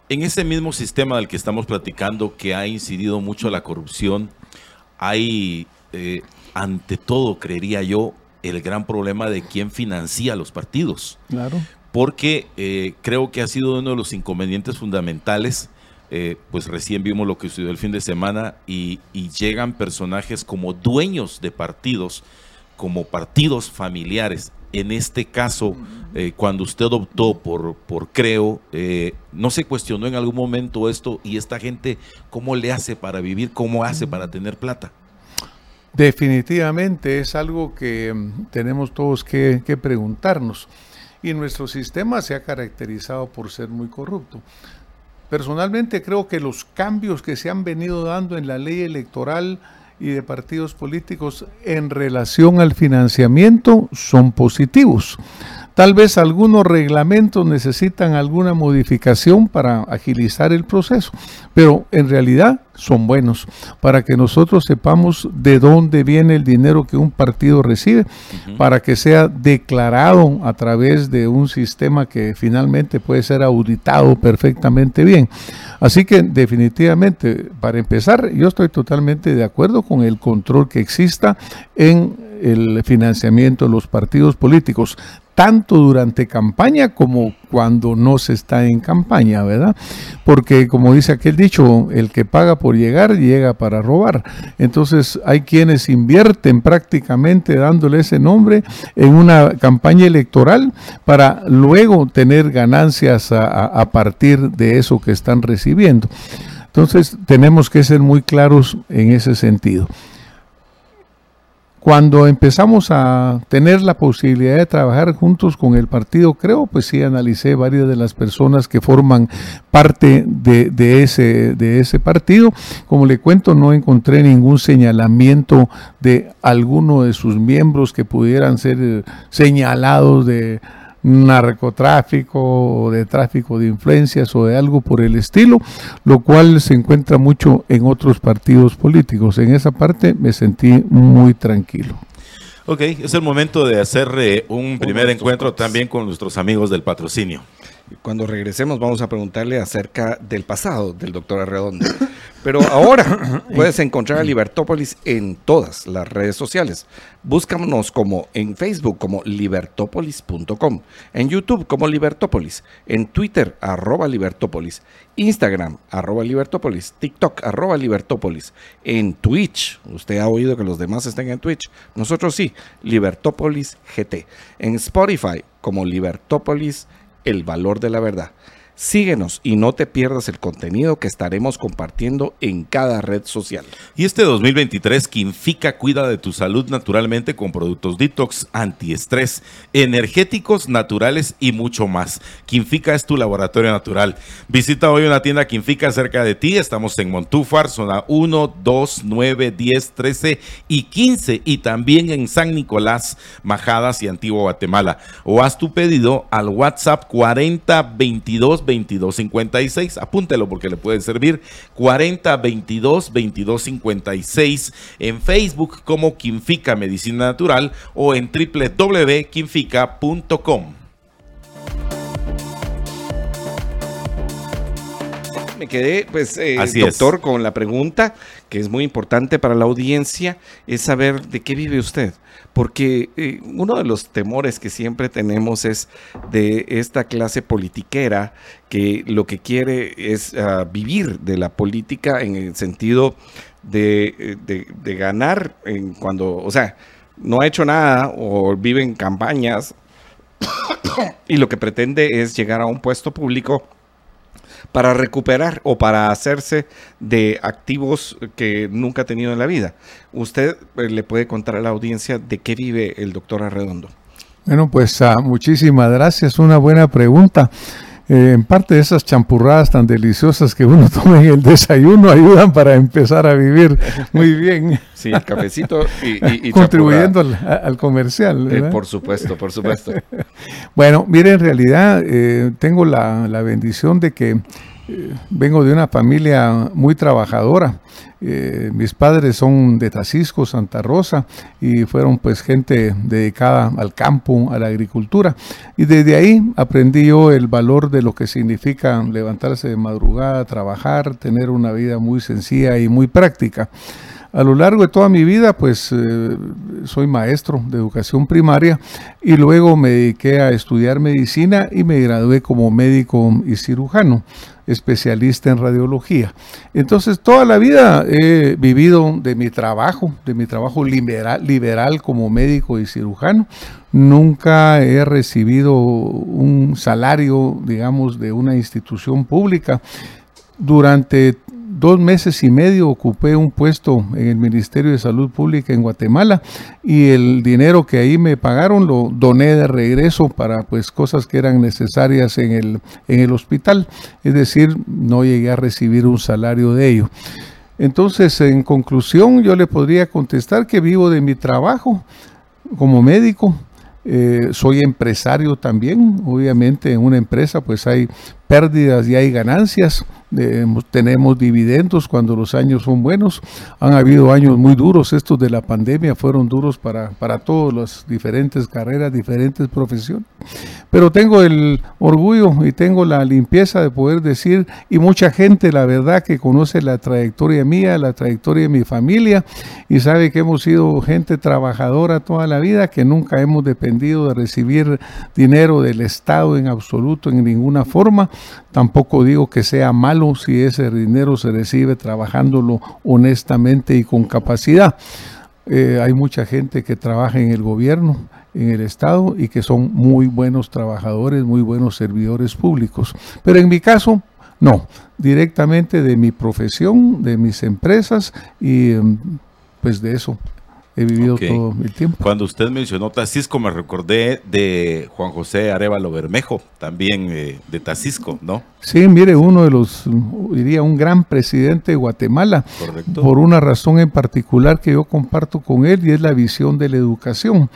en ese mismo sistema del que estamos platicando, que ha incidido mucho la corrupción, hay, eh, ante todo, creería yo, el gran problema de quién financia los partidos. Claro porque eh, creo que ha sido uno de los inconvenientes fundamentales. Eh, pues recién vimos lo que sucedió el fin de semana y, llegan personajes como dueños de partidos, como partidos familiares. En este caso, eh, cuando usted optó por, por Creo, ¿no se cuestionó en algún momento esto? ¿Y esta gente cómo le hace para vivir? ¿Cómo hace para tener plata? Definitivamente es algo que mm, tenemos todos que, que preguntarnos y nuestro sistema se ha caracterizado por ser muy corrupto. Personalmente creo que los cambios que se han venido dando en la ley electoral y de partidos políticos en relación al financiamiento son positivos. Tal vez algunos reglamentos necesitan alguna modificación para agilizar el proceso, pero en realidad son buenos para que nosotros sepamos de dónde viene el dinero que un partido recibe, para que sea declarado a través de un sistema que finalmente puede ser auditado perfectamente bien. Así que definitivamente, para empezar, yo estoy totalmente de acuerdo con el control que exista en el financiamiento de los partidos políticos tanto durante campaña como cuando no se está en campaña, ¿verdad? Porque como dice aquel dicho, el que paga por llegar llega para robar. Entonces hay quienes invierten prácticamente dándole ese nombre en una campaña electoral para luego tener ganancias a, partir de eso que están recibiendo. Entonces tenemos que ser muy claros en ese sentido. Cuando empezamos a tener la posibilidad de trabajar juntos con el partido, creo, pues sí analicé varias de las personas que forman parte de, ese, de ese partido. Como le cuento, no encontré ningún señalamiento de alguno de sus miembros que pudieran ser eh, señalados de narcotráfico o de tráfico de influencias o de algo por el estilo, lo cual se encuentra mucho en otros partidos políticos. En esa parte me sentí muy tranquilo. Ok, es el momento de hacer eh, un primer encuentro también con nuestros amigos del patrocinio. Cuando regresemos vamos a preguntarle acerca del pasado del doctor Arredondo. Pero ahora puedes encontrar a Libertópolis en todas las redes sociales. Búscanos como en Facebook como libertópolis.com, en YouTube como Libertópolis, en Twitter arroba Libertópolis, Instagram arroba Libertópolis, TikTok arroba Libertópolis, en Twitch, usted ha oído que los demás estén en Twitch, nosotros sí, Libertópolis GT, en Spotify como Libertópolis El Valor de la Verdad. Síguenos y no te pierdas el contenido que estaremos compartiendo en cada red social. Y este 2023, Quinfica cuida de tu salud naturalmente con productos detox, antiestrés, energéticos, naturales y mucho más. Quinfica es tu laboratorio natural. Visita hoy una tienda Quinfica cerca de ti. Estamos en Montúfar, zona 1, 2, 9, 10, 13 y 15. Y también en San Nicolás, Majadas y Antiguo Guatemala. O haz tu pedido al WhatsApp 4022 2256. Apúntelo porque le puede servir. 40 22 22 56 en Facebook como Quinfica Medicina Natural o en www.quinfica.com. me quedé, pues, eh, Así es. doctor, con la pregunta que es muy importante para la audiencia, es saber de qué vive usted. Porque eh, uno de los temores que siempre tenemos es de esta clase politiquera que lo que quiere es ah, vivir de la política en el sentido de, eh, de- de ganar en cuando, o sea, no ha hecho nada o vive en campañas y lo que pretende es llegar a un puesto público para recuperar o para hacerse de activos que nunca ha tenido en la vida. Usted eh, le puede contar a la audiencia de qué vive el doctor Arredondo. Bueno, pues ah, muchísimas gracias. Una buena pregunta. Eh, en parte de esas champurradas tan deliciosas que uno toma en el desayuno ayudan para empezar a vivir muy bien, Sí, el cafecito y, y- y contribuyendo al, comercial. Eh, por supuesto, por supuesto. Bueno, mire, en realidad eh, tengo la, la bendición de que eh, vengo de una familia muy trabajadora. Eh, mis padres son de Tacisco, Santa Rosa, y fueron pues gente dedicada al campo, a la agricultura. Y desde ahí aprendí yo el valor de lo que significa levantarse de madrugada, trabajar, tener una vida muy sencilla y muy práctica. A lo largo de toda mi vida, pues eh, soy maestro de educación primaria y luego me dediqué a estudiar medicina y me gradué como médico y cirujano, especialista en radiología. Entonces, toda la vida he vivido de mi trabajo, de mi trabajo liberal, liberal como médico y cirujano. Nunca he recibido un salario, digamos, de una institución pública. Durante dos meses y medio ocupé un puesto en el Ministerio de Salud Pública en Guatemala y el dinero que ahí me pagaron lo doné de regreso para pues cosas que eran necesarias en el, en el hospital. Es decir, no llegué a recibir un salario de ello. Entonces, en conclusión, yo le podría contestar que vivo de mi trabajo como médico. Eh, soy empresario también, obviamente en una empresa pues hay pérdidas y hay ganancias, eh, tenemos dividendos cuando los años son buenos, han habido años muy duros, estos de la pandemia fueron duros para, para todas las diferentes carreras, diferentes profesiones, pero tengo el orgullo y tengo la limpieza de poder decir, y mucha gente la verdad que conoce la trayectoria mía, la trayectoria de mi familia, y sabe que hemos sido gente trabajadora toda la vida, que nunca hemos dependido de recibir dinero del Estado en absoluto, en ninguna forma. Tampoco digo que sea malo si ese dinero se recibe trabajándolo honestamente y con capacidad. Eh, hay mucha gente que trabaja en el gobierno, en el Estado y que son muy buenos trabajadores, muy buenos servidores públicos. Pero en mi caso, no, directamente de mi profesión, de mis empresas y em, pues de eso he vivido todo el tiempo. Cuando usted mencionó Tacisco, me recordé de Juan José Arevalo Bermejo, también eh, de Tacisco, ¿no? Sí, mire, uno de los, diría, un gran presidente de Guatemala, Correcto. por una razón en particular que yo comparto con él y es la visión de la educación.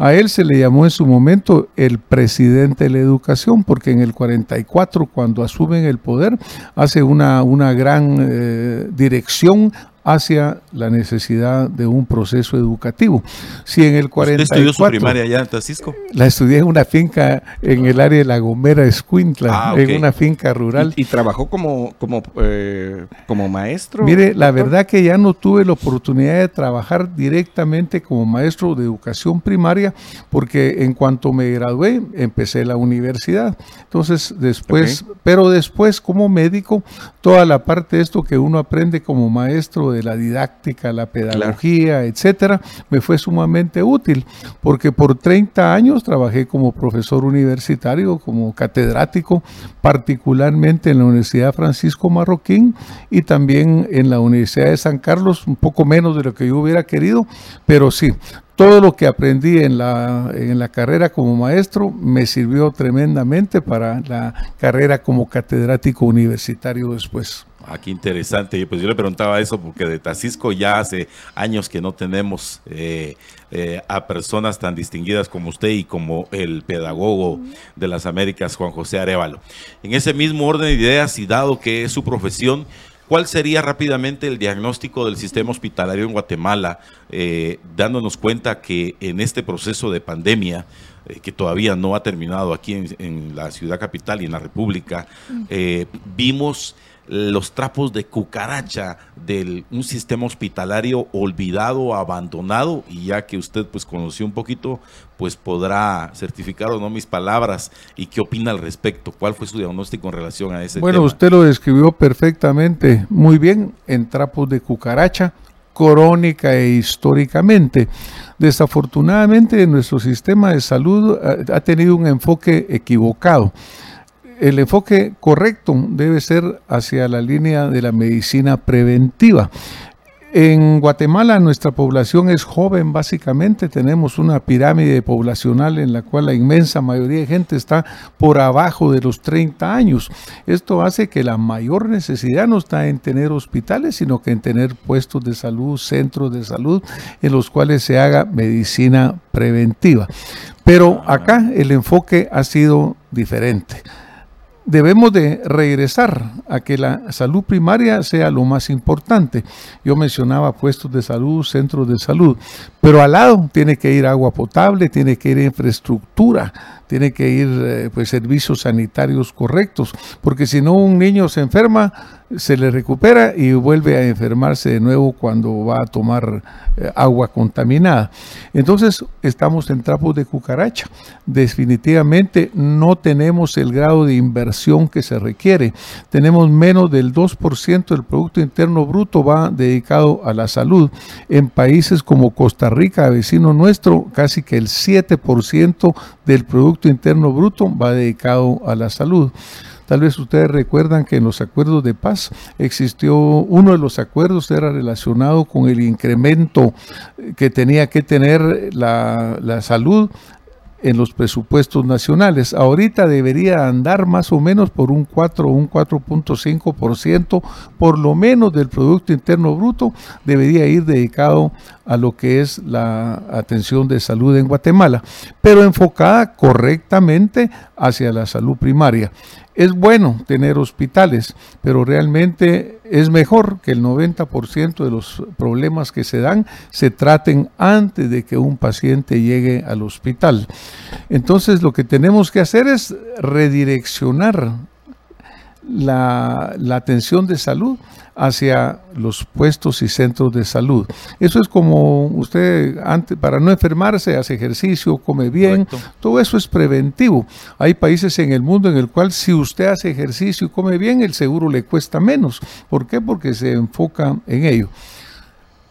A él se le llamó en su momento el presidente de la educación, porque en el 44, cuando asumen el poder, hace una, una gran eh, dirección hacia la necesidad de un proceso educativo. Si en el ¿Usted 44 estudió su primaria allá en Tacisco? la estudié en una finca en el área de La Gomera, Escuintla, Ah, en una finca rural. ¿Y, y trabajó como, como, eh, como maestro? Mire, la verdad que ya no tuve la oportunidad de trabajar directamente como maestro de educación primaria, porque en cuanto me gradué, empecé la universidad. Entonces, después, pero después como médico, toda la parte de esto que uno aprende como maestro de la didáctica, la pedagogía, etcétera, me fue sumamente útil, porque por 30 años trabajé como profesor universitario, como catedrático, particularmente en la Universidad Francisco Marroquín y también en la Universidad de San Carlos, un poco menos de lo que yo hubiera querido, pero sí, todo lo que aprendí en la, en la carrera como maestro me sirvió tremendamente para la carrera como catedrático universitario después. Ah, qué interesante. Pues yo le preguntaba eso porque de Tacisco ya hace años que no tenemos eh, eh, a personas tan distinguidas como usted y como el pedagogo de las Américas, Juan José Arevalo. En ese mismo orden de ideas y dado que es su profesión, ¿cuál sería rápidamente el diagnóstico del sistema hospitalario en Guatemala, eh, dándonos cuenta que en este proceso de pandemia, eh, que todavía no ha terminado aquí en, en la ciudad capital y en la República, eh, vimos los trapos de cucaracha de un sistema hospitalario olvidado, abandonado, y ya que usted pues conoció un poquito, pues podrá certificar o no mis palabras y qué opina al respecto, cuál fue su diagnóstico en relación a ese bueno, tema. Bueno, usted lo describió perfectamente, muy bien, en trapos de cucaracha, crónica e históricamente. Desafortunadamente nuestro sistema de salud eh, ha tenido un enfoque equivocado. El enfoque correcto debe ser hacia la línea de la medicina preventiva. En Guatemala nuestra población es joven básicamente, tenemos una pirámide poblacional en la cual la inmensa mayoría de gente está por abajo de los 30 años. Esto hace que la mayor necesidad no está en tener hospitales, sino que en tener puestos de salud, centros de salud en los cuales se haga medicina preventiva. Pero acá el enfoque ha sido diferente debemos de regresar a que la salud primaria sea lo más importante. Yo mencionaba puestos de salud, centros de salud, pero al lado tiene que ir agua potable, tiene que ir infraestructura, tiene que ir eh, pues servicios sanitarios correctos, porque si no un niño se enferma, se le recupera y vuelve a enfermarse de nuevo cuando va a tomar eh, agua contaminada. Entonces estamos en trapos de cucaracha. Definitivamente no tenemos el grado de inversión que se requiere. Tenemos menos del 2% del Producto Interno Bruto va dedicado a la salud. En países como Costa Rica, vecino nuestro, casi que el 7% del Producto Interno Bruto va dedicado a la salud. Tal vez ustedes recuerdan que en los acuerdos de paz existió, uno de los acuerdos era relacionado con el incremento que tenía que tener la, la salud en los presupuestos nacionales. Ahorita debería andar más o menos por un 4 o un 4.5%, por lo menos del Producto Interno Bruto, debería ir dedicado a lo que es la atención de salud en Guatemala, pero enfocada correctamente hacia la salud primaria. Es bueno tener hospitales, pero realmente es mejor que el 90% de los problemas que se dan se traten antes de que un paciente llegue al hospital. Entonces lo que tenemos que hacer es redireccionar la, atención de salud hacia los puestos y centros de salud. Eso es como usted, antes, para no enfermarse, hace ejercicio, come bien, todo eso es preventivo. Hay países en el mundo en el cual si usted hace ejercicio y come bien, el seguro le cuesta menos. ¿Por qué? Porque se enfoca en ello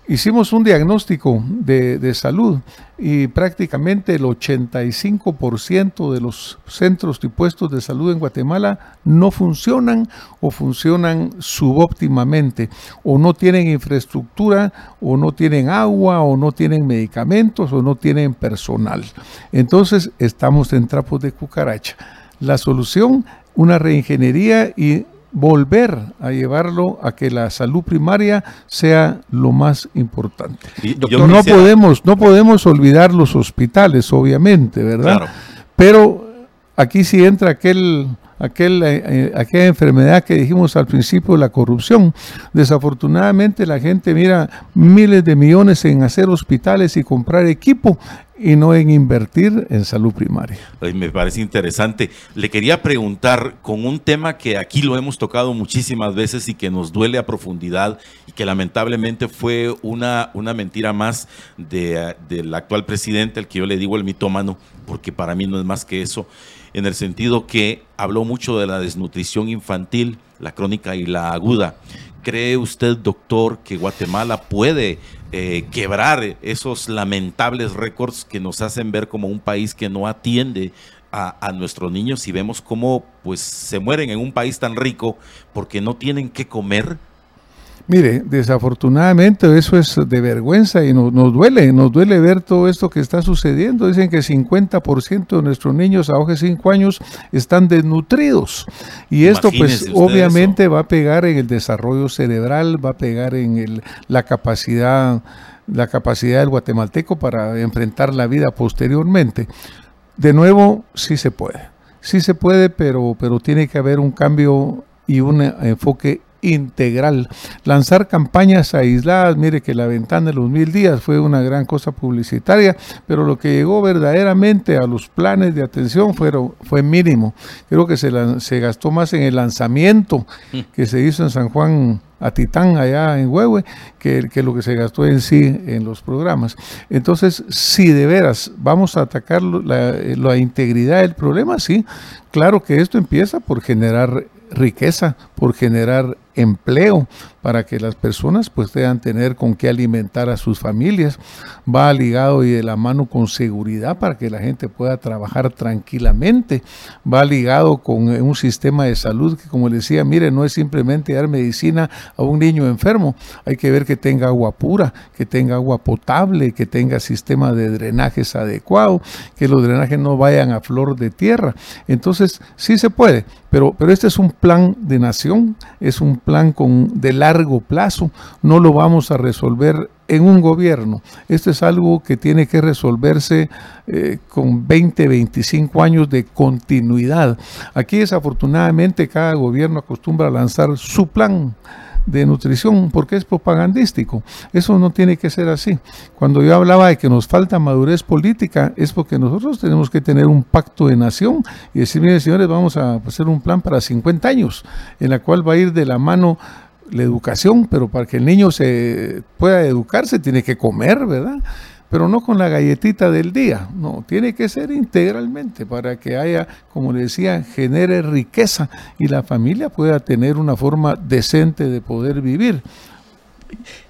hicimos un diagnóstico de, salud y prácticamente el 85% de los centros y puestos de salud en Guatemala no funcionan o funcionan subóptimamente o no tienen infraestructura o no tienen agua o no tienen medicamentos o no tienen personal. Entonces estamos en trapos de cucaracha. La solución, una reingeniería y volver a llevarlo a que la salud primaria sea lo más importante. no podemos no podemos olvidar los hospitales, obviamente, ¿verdad? Pero aquí sí entra aquel aquel, eh, eh, aquella enfermedad que dijimos al principio, la corrupción. Desafortunadamente la gente mira miles de millones en hacer hospitales y comprar equipo y no en invertir en salud primaria. me parece interesante. Le quería preguntar con un tema que aquí lo hemos tocado muchísimas veces y que nos duele a profundidad y que lamentablemente fue una, una mentira más de, del actual presidente, al que yo le digo el mitómano, porque para mí no es más que eso, en el sentido que habló mucho de la desnutrición infantil, la crónica y la aguda. ¿Cree usted, doctor, que Guatemala puede eh, quebrar esos lamentables récords que nos hacen ver como un país que no atiende a, nuestros niños y vemos cómo pues se mueren en un país tan rico porque no tienen que comer? Mire, desafortunadamente eso es de vergüenza y nos, duele, nos duele ver todo esto que está sucediendo. Dicen que 50% de nuestros niños a de 5 años están desnutridos. Y esto pues obviamente va a pegar en el desarrollo cerebral, va a pegar en el, la capacidad la capacidad del guatemalteco para enfrentar la vida posteriormente. De nuevo, sí se puede. Sí se puede, pero, pero tiene que haber un cambio y un enfoque integral. Lanzar campañas aisladas, mire que la ventana de los mil días fue una gran cosa publicitaria, pero lo que llegó verdaderamente a los planes de atención fueron, fue mínimo. Creo que se, se gastó más en el lanzamiento que se hizo en San Juan a Titán allá en Huehue que, que, lo que se gastó en sí en los programas. Entonces, si de veras vamos a atacar la, la integridad del problema, sí, claro que esto empieza por generar riqueza, por generar empleo para que las personas pues puedan tener con qué alimentar a sus familias. Va ligado y de la mano con seguridad para que la gente pueda trabajar tranquilamente. Va ligado con un sistema de salud que como decía, mire, no es simplemente dar medicina a un niño enfermo, hay que ver que tenga agua pura, que tenga agua potable, que tenga sistema de drenajes adecuado, que los drenajes no vayan a flor de tierra. Entonces, sí se puede, pero, pero este es un plan de nación, es un plan con, de largo plazo, no lo vamos a resolver en un gobierno. Esto es algo que tiene que resolverse eh, con 20, 25 años de continuidad. Aquí desafortunadamente cada gobierno acostumbra a lanzar su plan de nutrición porque es propagandístico. Eso no tiene que ser así. Cuando yo hablaba de que nos falta madurez política, es porque nosotros tenemos que tener un pacto de nación y decir, mire señores, vamos a hacer un plan para 50 años, en la cual va a ir de la mano la educación, pero para que el niño se pueda educarse tiene que comer, ¿verdad? Pero no con la galletita del día, no, tiene que ser integralmente para que haya, como le decía, genere riqueza y la familia pueda tener una forma decente de poder vivir.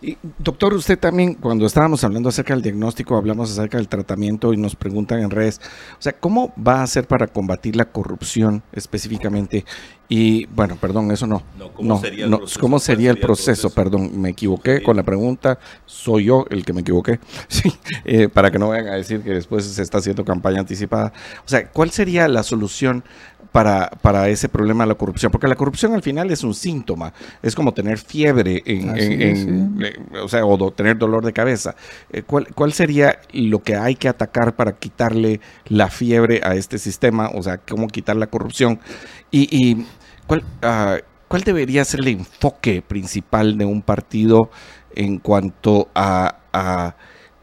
Y, doctor, usted también, cuando estábamos hablando acerca del diagnóstico, hablamos acerca del tratamiento y nos preguntan en redes, o sea, ¿cómo va a hacer para combatir la corrupción específicamente? Y bueno, perdón, eso no. ¿cómo, sería, el proceso? ¿cómo sería el proceso? Perdón, me equivoqué con la pregunta, soy yo el que me equivoqué, sí, eh, para que no vayan a decir que después se está haciendo campaña anticipada. O sea, ¿cuál sería la solución para, para ese problema de la corrupción, porque la corrupción al final es un síntoma, es como tener fiebre, en, eh, o sea, o tener dolor de cabeza. Eh, ¿Cuál, ¿Cuál sería lo que hay que atacar para quitarle la fiebre a este sistema? O sea, cómo quitar la corrupción. Y, y ¿cuál, uh, ¿cuál debería ser el enfoque principal de un partido en cuanto a, a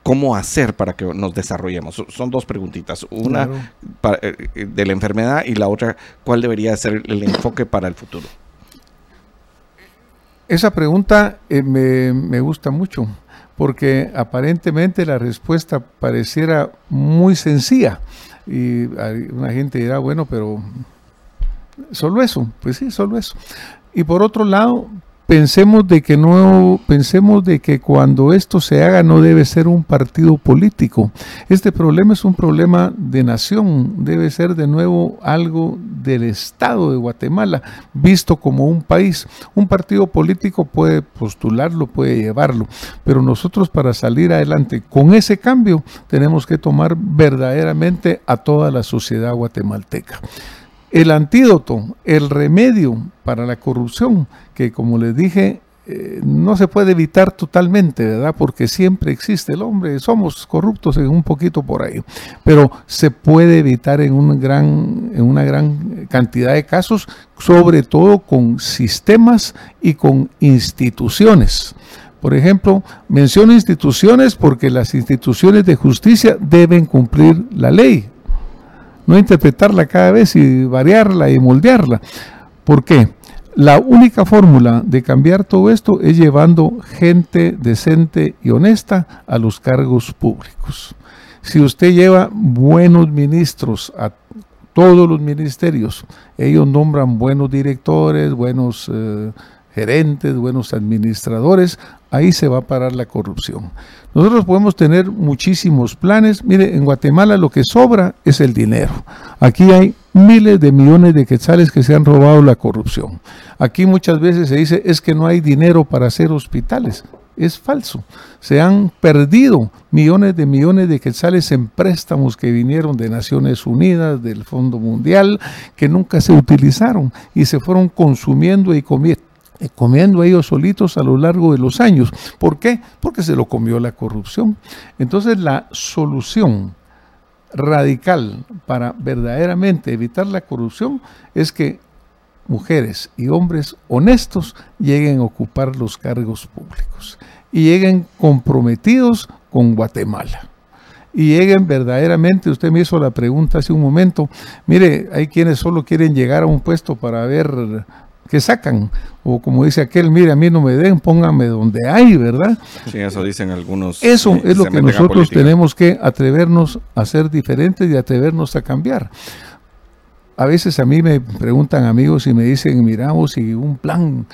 cómo hacer para que nos desarrollemos. Son dos preguntitas. Una eh, eh, de la enfermedad y la otra, ¿cuál debería ser el enfoque para el futuro? Esa pregunta eh, me, me gusta mucho porque aparentemente la respuesta pareciera muy sencilla. Y una gente dirá, bueno, pero solo eso, pues sí, solo eso. Y por otro lado, pensemos de que no pensemos de que cuando esto se haga no debe ser un partido político. Este problema es un problema de nación, debe ser de nuevo algo del Estado de Guatemala, visto como un país. Un partido político puede postularlo, puede llevarlo, pero nosotros para salir adelante con ese cambio tenemos que tomar verdaderamente a toda la sociedad guatemalteca. El antídoto, el remedio para la corrupción, que como les dije, eh, no se puede evitar totalmente, ¿verdad? Porque siempre existe el hombre, somos corruptos en un poquito por ahí, pero se puede evitar en, un gran, en una gran cantidad de casos, sobre todo con sistemas y con instituciones. Por ejemplo, menciono instituciones porque las instituciones de justicia deben cumplir la ley, no interpretarla cada vez y variarla y moldearla. ¿Por qué? La única fórmula de cambiar todo esto es llevando gente decente y honesta a los cargos públicos. Si usted lleva buenos ministros a todos los ministerios, ellos nombran buenos directores, buenos eh, gerentes, buenos administradores, ahí se va a parar la corrupción. Nosotros podemos tener muchísimos planes. Mire, en Guatemala lo que sobra es el dinero. Aquí hay miles de millones de quetzales que se han robado la corrupción. Aquí muchas veces se dice es que no hay dinero para hacer hospitales. Es falso. Se han perdido millones de millones de quetzales en préstamos que vinieron de Naciones Unidas, del Fondo Mundial, que nunca se utilizaron y se fueron consumiendo y comiendo comiendo ellos solitos a lo largo de los años. ¿Por qué? Porque se lo comió la corrupción. Entonces la solución radical para verdaderamente evitar la corrupción es que mujeres y hombres honestos lleguen a ocupar los cargos públicos y lleguen comprometidos con Guatemala. Y lleguen verdaderamente, usted me hizo la pregunta hace un momento, mire, hay quienes solo quieren llegar a un puesto para ver qué sacan, o como dice aquel, mire, a mí no me den, pónganme donde hay, ¿verdad? Sí, eso dicen algunos. Eso es lo que nosotros tenemos que atrevernos a ser diferentes y atrevernos a cambiar. A veces a mí me preguntan amigos y me dicen, miramos y un plan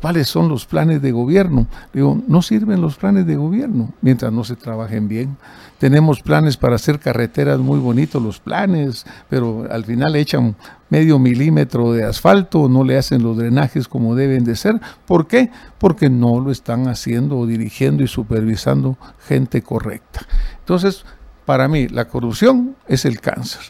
¿Cuáles son los planes de gobierno? Digo, no sirven los planes de gobierno mientras no se trabajen bien. Tenemos planes para hacer carreteras muy bonitos, los planes, pero al final echan medio milímetro de asfalto, no le hacen los drenajes como deben de ser. ¿Por qué? Porque no lo están haciendo o dirigiendo y supervisando gente correcta. Entonces, para mí, la corrupción es el cáncer.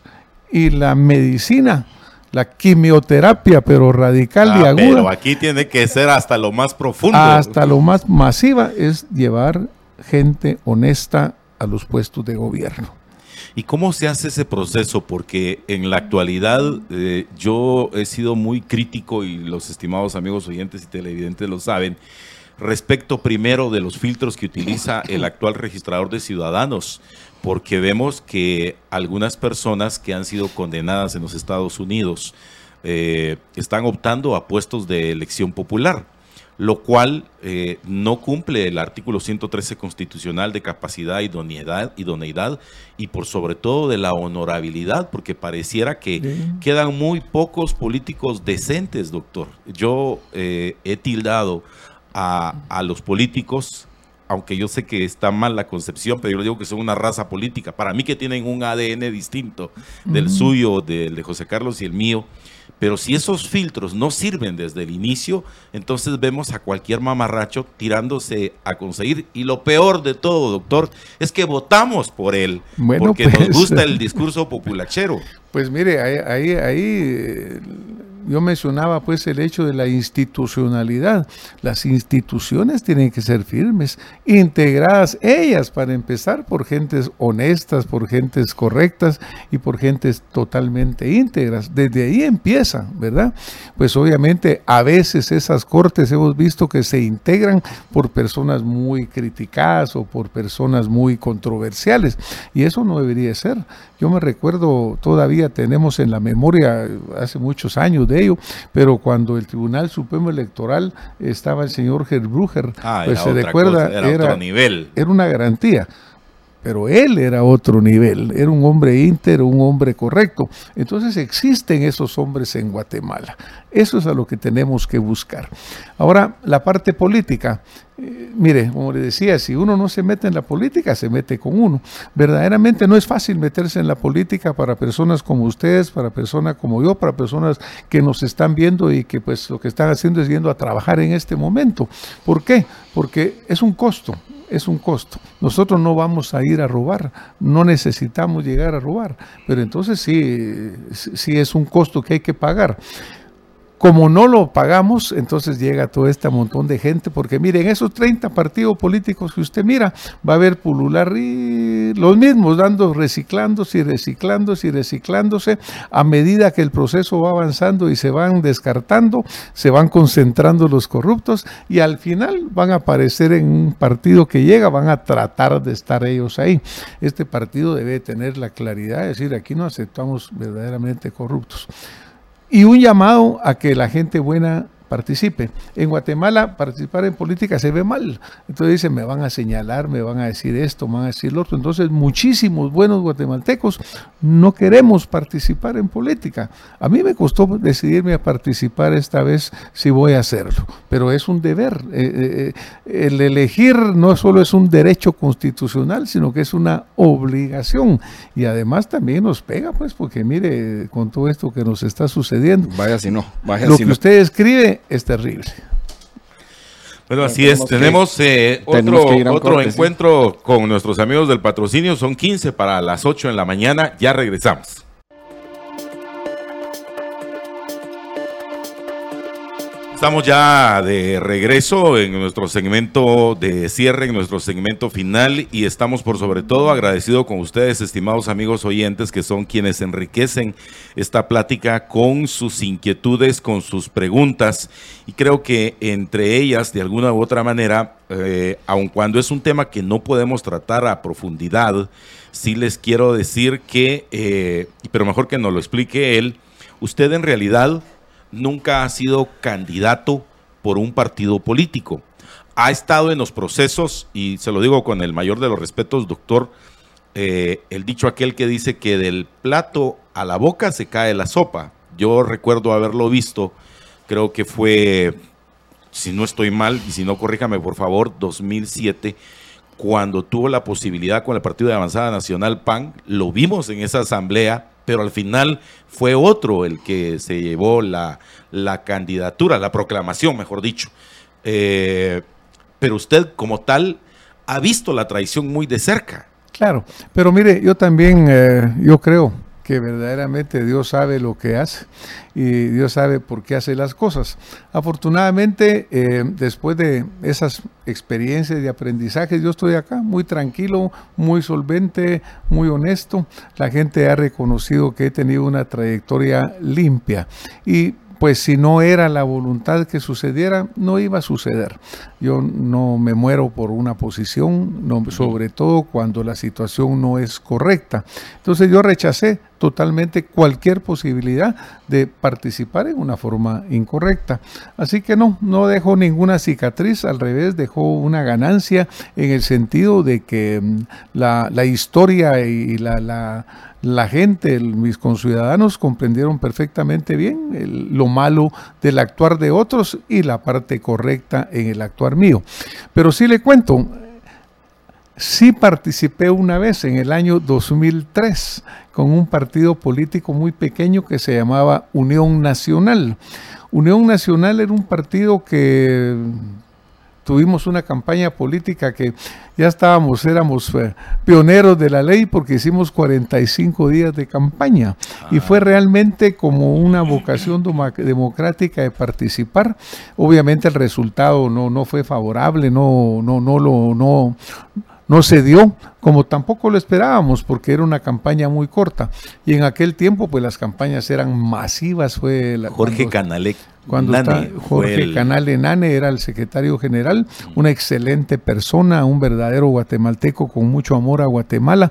Y la medicina la quimioterapia, pero radical y ah, aguda. Pero aquí tiene que ser hasta lo más profundo. Hasta lo más masiva es llevar gente honesta a los puestos de gobierno. ¿Y cómo se hace ese proceso? Porque en la actualidad eh, yo he sido muy crítico y los estimados amigos oyentes y televidentes lo saben respecto primero de los filtros que utiliza el actual registrador de ciudadanos porque vemos que algunas personas que han sido condenadas en los Estados Unidos eh, están optando a puestos de elección popular, lo cual eh, no cumple el artículo 113 constitucional de capacidad, idoneidad, idoneidad y por sobre todo de la honorabilidad, porque pareciera que quedan muy pocos políticos decentes, doctor. Yo eh, he tildado a, a los políticos aunque yo sé que está mal la concepción, pero yo digo que son una raza política. Para mí que tienen un ADN distinto del suyo, del de José Carlos y el mío. Pero si esos filtros no sirven desde el inicio, entonces vemos a cualquier mamarracho tirándose a conseguir. Y lo peor de todo, doctor, es que votamos por él. porque nos pues, gusta el discurso populachero. Pues mire, ahí, ahí, yo mencionaba pues el hecho de la institucionalidad. Las instituciones tienen que ser firmes, integradas ellas para empezar por gentes honestas, por gentes correctas y por gentes totalmente íntegras. Desde ahí empieza, ¿verdad? Pues obviamente a veces esas cortes hemos visto que se integran por personas muy criticadas o por personas muy controversiales y eso no debería ser. Yo me recuerdo, todavía tenemos en la memoria, hace muchos años de ello, pero cuando el Tribunal Supremo Electoral estaba el señor Gerbruger, ah, pues se recuerda, era, era, otro nivel. era una garantía pero él era otro nivel, era un hombre íntegro, un hombre correcto. Entonces existen esos hombres en Guatemala. Eso es a lo que tenemos que buscar. Ahora, la parte política. Mire, como le decía, si uno no se mete en la política, se mete con uno. Verdaderamente no es fácil meterse en la política para personas como ustedes, para personas como yo, para personas que nos están viendo y que pues lo que están haciendo es yendo a trabajar en este momento. ¿Por qué? Porque es un costo es un costo. Nosotros no vamos a ir a robar, no necesitamos llegar a robar, pero entonces sí, sí es un costo que hay que pagar. Como no lo pagamos, entonces llega todo este montón de gente, porque miren, esos 30 partidos políticos que usted mira, va a haber pulular los mismos, dando, reciclándose y reciclándose y reciclándose, a medida que el proceso va avanzando y se van descartando, se van concentrando los corruptos y al final van a aparecer en un partido que llega, van a tratar de estar ellos ahí. Este partido debe tener la claridad de decir, aquí no aceptamos verdaderamente corruptos y un llamado a que la gente buena participe. En Guatemala participar en política se ve mal. Entonces dicen, me van a señalar, me van a decir esto, me van a decir lo otro. Entonces muchísimos buenos guatemaltecos no queremos participar en política. A mí me costó decidirme a participar esta vez si voy a hacerlo, pero es un deber. Eh, eh, eh, el elegir no solo es un derecho constitucional, sino que es una obligación. Y además también nos pega, pues, porque mire, con todo esto que nos está sucediendo. Vaya si no, vaya lo que usted escribe es terrible. Bueno, así es. Tenemos eh, otro, otro encuentro con nuestros amigos del patrocinio. Son 15 para las 8 en la mañana. Ya regresamos. Estamos ya de regreso en nuestro segmento de cierre, en nuestro segmento final y estamos por sobre todo agradecidos con ustedes, estimados amigos oyentes, que son quienes enriquecen esta plática con sus inquietudes, con sus preguntas. Y creo que entre ellas, de alguna u otra manera, eh, aun cuando es un tema que no podemos tratar a profundidad, sí les quiero decir que, eh, pero mejor que nos lo explique él, usted en realidad nunca ha sido candidato por un partido político. Ha estado en los procesos, y se lo digo con el mayor de los respetos, doctor, eh, el dicho aquel que dice que del plato a la boca se cae la sopa. Yo recuerdo haberlo visto, creo que fue, si no estoy mal, y si no, corríjame por favor, 2007, cuando tuvo la posibilidad con el Partido de Avanzada Nacional PAN, lo vimos en esa asamblea pero al final fue otro el que se llevó la, candidatura, la proclamación, mejor dicho. Eh, pero usted como tal ha visto la traición muy de cerca. Claro, pero mire, yo también, eh, yo creo que verdaderamente Dios sabe lo que hace y Dios sabe por qué hace las cosas. Afortunadamente, eh, después de esas experiencias de aprendizaje, yo estoy acá muy tranquilo, muy solvente, muy honesto. La gente ha reconocido que he tenido una trayectoria limpia y pues si no era la voluntad que sucediera, no iba a suceder. Yo no me muero por una posición, no, sobre todo cuando la situación no es correcta. Entonces yo rechacé totalmente cualquier posibilidad de participar en una forma incorrecta. Así que no, no dejó ninguna cicatriz, al revés, dejó una ganancia en el sentido de que mm, la, la historia y la, la, la gente, mis conciudadanos comprendieron perfectamente bien lo malo del actuar de otros y la parte correcta en el actuar mío. Pero sí le cuento, Sí participé una vez en el año 2003 con un partido político muy pequeño que se llamaba Unión Nacional. Unión Nacional era un partido que tuvimos una campaña política que ya estábamos, éramos eh, pioneros de la ley porque hicimos 45 días de campaña y fue ah. realmente como una vocación democrática de participar. Obviamente el resultado no, no fue favorable, no, no, no lo, no, no se dio, como tampoco lo esperábamos, porque era una campaña muy corta. Y en aquel tiempo, pues las campañas eran masivas. Fue la, Jorge Canalec cuando está Jorge Canale Nane era el secretario general, una excelente persona, un verdadero guatemalteco con mucho amor a Guatemala,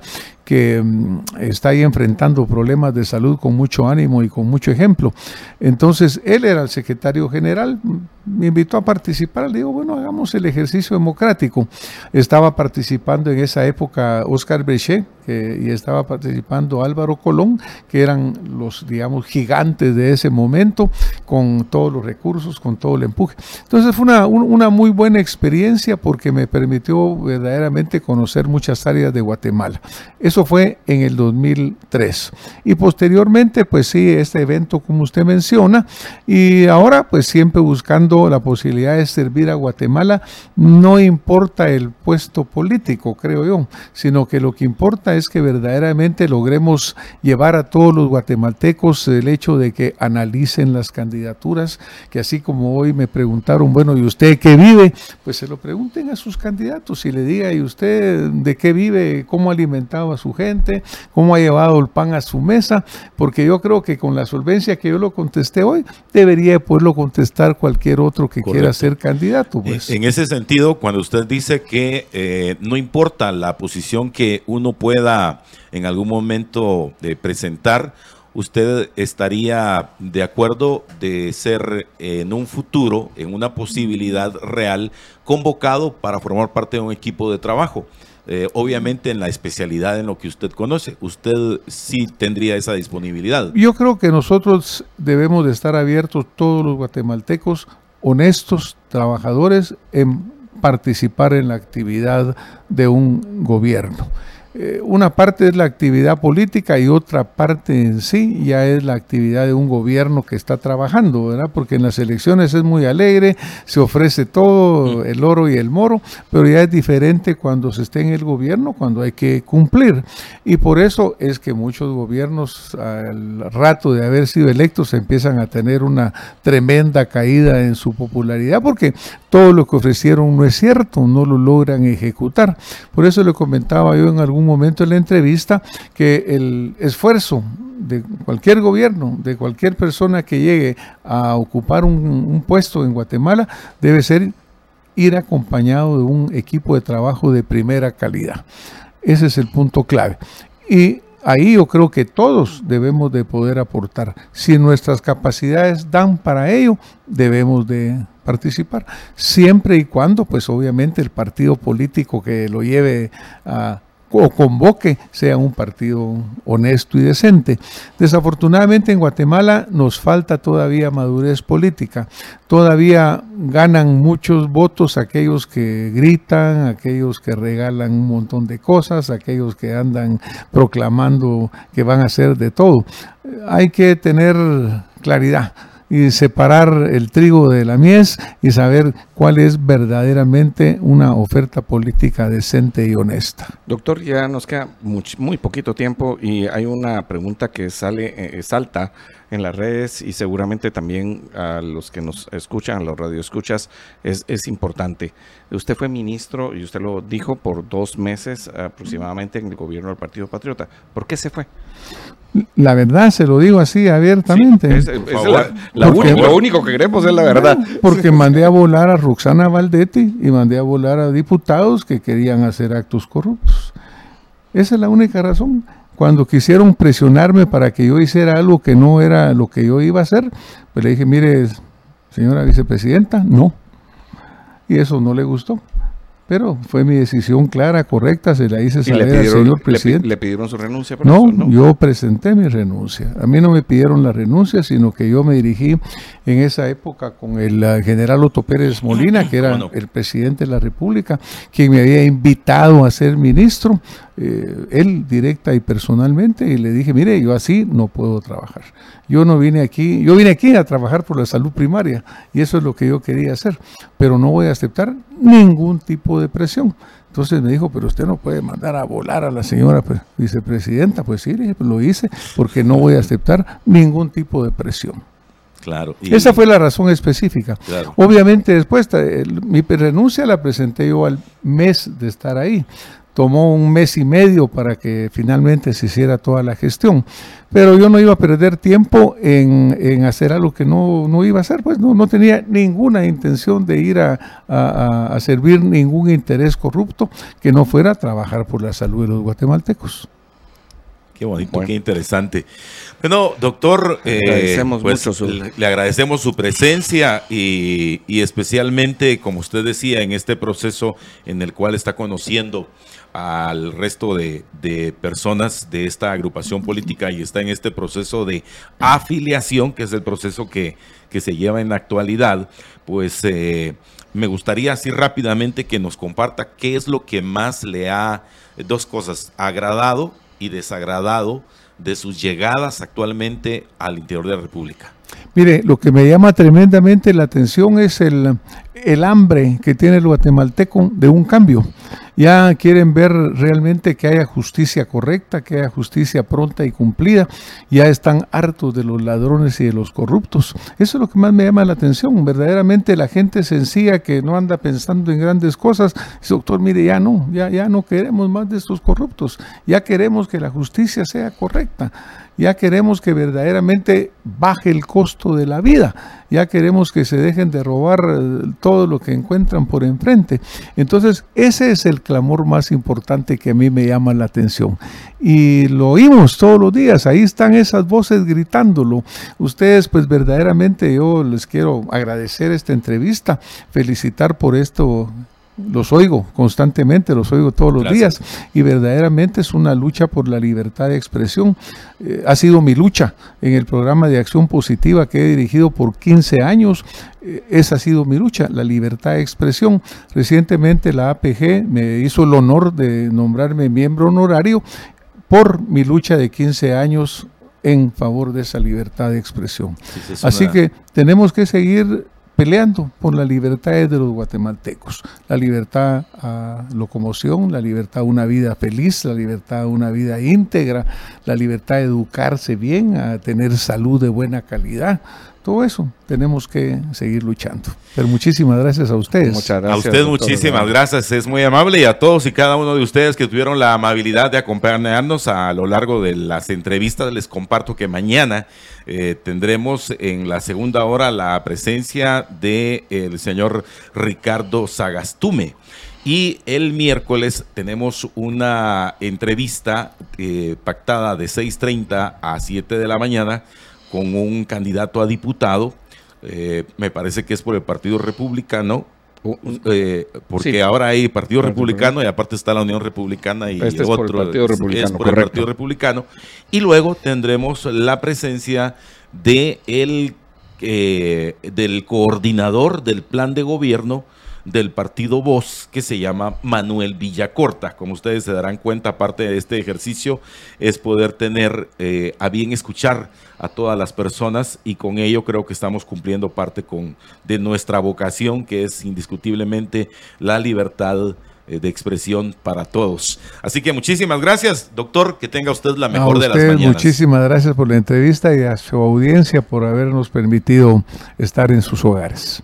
que mm, está ahí enfrentando problemas de salud con mucho ánimo y con mucho ejemplo. Entonces, él era el secretario general, me invitó a participar, le digo, bueno, hagamos el ejercicio democrático. Estaba participando en esa época Oscar Brechet, y estaba participando Álvaro Colón, que eran los, digamos, gigantes de ese momento, con todos los recursos, con todo el empuje. Entonces fue una, una muy buena experiencia porque me permitió verdaderamente conocer muchas áreas de Guatemala. Eso fue en el 2003. Y posteriormente, pues sí, este evento como usted menciona, y ahora pues siempre buscando la posibilidad de servir a Guatemala, no importa el puesto político, creo yo, sino que lo que importa es que verdaderamente logremos llevar a todos los guatemaltecos el hecho de que analicen las candidaturas, que así como hoy me preguntaron, bueno, ¿y usted qué vive? Pues se lo pregunten a sus candidatos y le diga, ¿y usted de qué vive? ¿Cómo ha alimentado a su gente? ¿Cómo ha llevado el pan a su mesa? Porque yo creo que con la solvencia que yo lo contesté hoy, debería poderlo contestar cualquier otro que quiera ser candidato. Pues. En ese sentido, cuando usted dice que eh, no importa la posición que uno pueda en algún momento de presentar, ¿usted estaría de acuerdo de ser en un futuro, en una posibilidad real, convocado para formar parte de un equipo de trabajo? Eh, obviamente en la especialidad en lo que usted conoce, usted sí tendría esa disponibilidad. Yo creo que nosotros debemos de estar abiertos, todos los guatemaltecos, honestos, trabajadores, en participar en la actividad de un gobierno. Eh, una parte es la actividad política y otra parte en sí ya es la actividad de un gobierno que está trabajando, ¿verdad? Porque en las elecciones es muy alegre, se ofrece todo, el oro y el moro, pero ya es diferente cuando se esté en el gobierno, cuando hay que cumplir. Y por eso es que muchos gobiernos al rato de haber sido electos empiezan a tener una tremenda caída en su popularidad, porque todo lo que ofrecieron no es cierto, no lo logran ejecutar. Por eso le comentaba yo en algún momento en la entrevista que el esfuerzo de cualquier gobierno, de cualquier persona que llegue a ocupar un, un puesto en Guatemala, debe ser ir acompañado de un equipo de trabajo de primera calidad. Ese es el punto clave. Y ahí yo creo que todos debemos de poder aportar. Si nuestras capacidades dan para ello, debemos de participar, siempre y cuando, pues obviamente el partido político que lo lleve a o convoque sea un partido honesto y decente. Desafortunadamente en Guatemala nos falta todavía madurez política. Todavía ganan muchos votos aquellos que gritan, aquellos que regalan un montón de cosas, aquellos que andan proclamando que van a hacer de todo. Hay que tener claridad y separar el trigo de la mies y saber cuál es verdaderamente una oferta política decente y honesta. Doctor, ya nos queda muy, poquito tiempo y hay una pregunta que sale, eh, salta en las redes y seguramente también a los que nos escuchan, a los radioescuchas, es, es importante. Usted fue ministro y usted lo dijo por dos meses aproximadamente en el gobierno del Partido Patriota. ¿Por qué se fue? La verdad, se lo digo así abiertamente. es, lo único que queremos es la verdad. Porque mandé a volar a Roxana Valdetti y mandé a volar a diputados que querían hacer actos corruptos. Esa es la única razón. Cuando quisieron presionarme para que yo hiciera algo que no era lo que yo iba a hacer, pues le dije, mire, señora vicepresidenta, no. Y eso no le gustó. Pero fue mi decisión clara, correcta, se la hice saber al señor presidente. ¿Le, pidieron su renuncia? no, yo presenté mi renuncia. A mí no me pidieron la renuncia, sino que yo me dirigí en esa época con el general Otto Pérez Molina, que era el presidente de la República, quien me había invitado a ser ministro, eh, él directa y personalmente, y le dije, mire, yo así no puedo trabajar. Yo no vine aquí, yo vine aquí a trabajar por la salud primaria, y eso es lo que yo quería hacer, pero no voy a aceptar ningún tipo de presión. Entonces me dijo, pero usted no puede mandar a volar a la señora vicepresidenta. Pues sí, lo hice porque no voy a aceptar ningún tipo de presión. Claro. Esa fue la razón específica. Obviamente después mi renuncia la presenté yo al mes de estar ahí. Tomó un mes y medio para que finalmente se hiciera toda la gestión. Pero yo no iba a perder tiempo en, hacer algo que no, no, iba a hacer, pues no, no tenía ninguna intención de ir a, a servir ningún interés corrupto que no fuera a trabajar por la salud de los guatemaltecos. Qué bonito, qué interesante. Bueno, doctor, eh, pues, le, agradecemos su presencia y, especialmente, como usted decía, en este proceso en el cual está conociendo al resto de, personas de esta agrupación política y está en este proceso de afiliación, que es el proceso que, se lleva en la actualidad, pues eh, me gustaría así rápidamente que nos comparta qué es lo que más le ha, dos cosas, agradado y desagradado de sus llegadas actualmente al interior de la República? Mire, lo que me llama tremendamente la atención es el, el hambre que tiene el guatemalteco de un cambio. Ya quieren ver realmente que haya justicia correcta, que haya justicia pronta y cumplida. Ya están hartos de los ladrones y de los corruptos. Eso es lo que más me llama la atención. Verdaderamente la gente sencilla que no anda pensando en grandes cosas, dice, doctor, mire, ya no, ya, ya no queremos más de estos corruptos. Ya queremos que la justicia sea correcta. Ya queremos que verdaderamente baje el costo de la vida. Ya queremos que se dejen de robar eh, todo lo que encuentran por enfrente. Entonces, ese es el clamor más importante que a mí me llama la atención. Y lo oímos todos los días, ahí están esas voces gritándolo. Ustedes, pues verdaderamente yo les quiero agradecer esta entrevista, felicitar por esto los oigo constantemente, los oigo todos los días y verdaderamente es una lucha por la libertad de expresión. Eh, ha sido mi lucha en el programa de acción positiva que he dirigido por 15 años. Eh, esa ha sido mi lucha, la libertad de expresión. Recientemente la APG me hizo el honor de nombrarme miembro honorario por mi lucha de 15 años en favor de esa libertad de expresión. Así que tenemos que seguir peleando por las libertades de los guatemaltecos, la libertad a locomoción, la libertad a una vida feliz, la libertad a una vida íntegra, la libertad a educarse bien, a tener salud de buena calidad, todo eso tenemos que seguir luchando. Pero muchísimas gracias a ustedes. Muchas gracias. A usted muchísimas gracias, es muy amable y a todos y cada uno de ustedes que tuvieron la amabilidad de acompañarnos a lo largo de las entrevistas. Les comparto que mañana eh, tendremos en la segunda hora la presencia del el señor Ricardo Sagastume. Y el miércoles tenemos una entrevista eh, pactada de 6.30 a 7 de la mañana con un candidato a diputado, eh, me parece que es por el Partido Republicano, eh, porque ahora hay Partido Republicano y aparte está la Unión Republicana y este otro es Partido Republicano, es por el Partido Republicano. Y luego tendremos la presencia de el, eh, del coordinador del plan de gobierno del partido Voz que se llama Manuel Villacorta. Como ustedes se darán cuenta, parte de este ejercicio es poder tener eh, a bien escuchar a todas las personas y con ello creo que estamos cumpliendo parte con, de nuestra vocación que es indiscutiblemente la libertad eh, de expresión para todos. Así que muchísimas gracias, doctor, que tenga usted la mejor de las mañanas. Muchísimas gracias por la entrevista y a su audiencia por habernos permitido estar en sus hogares.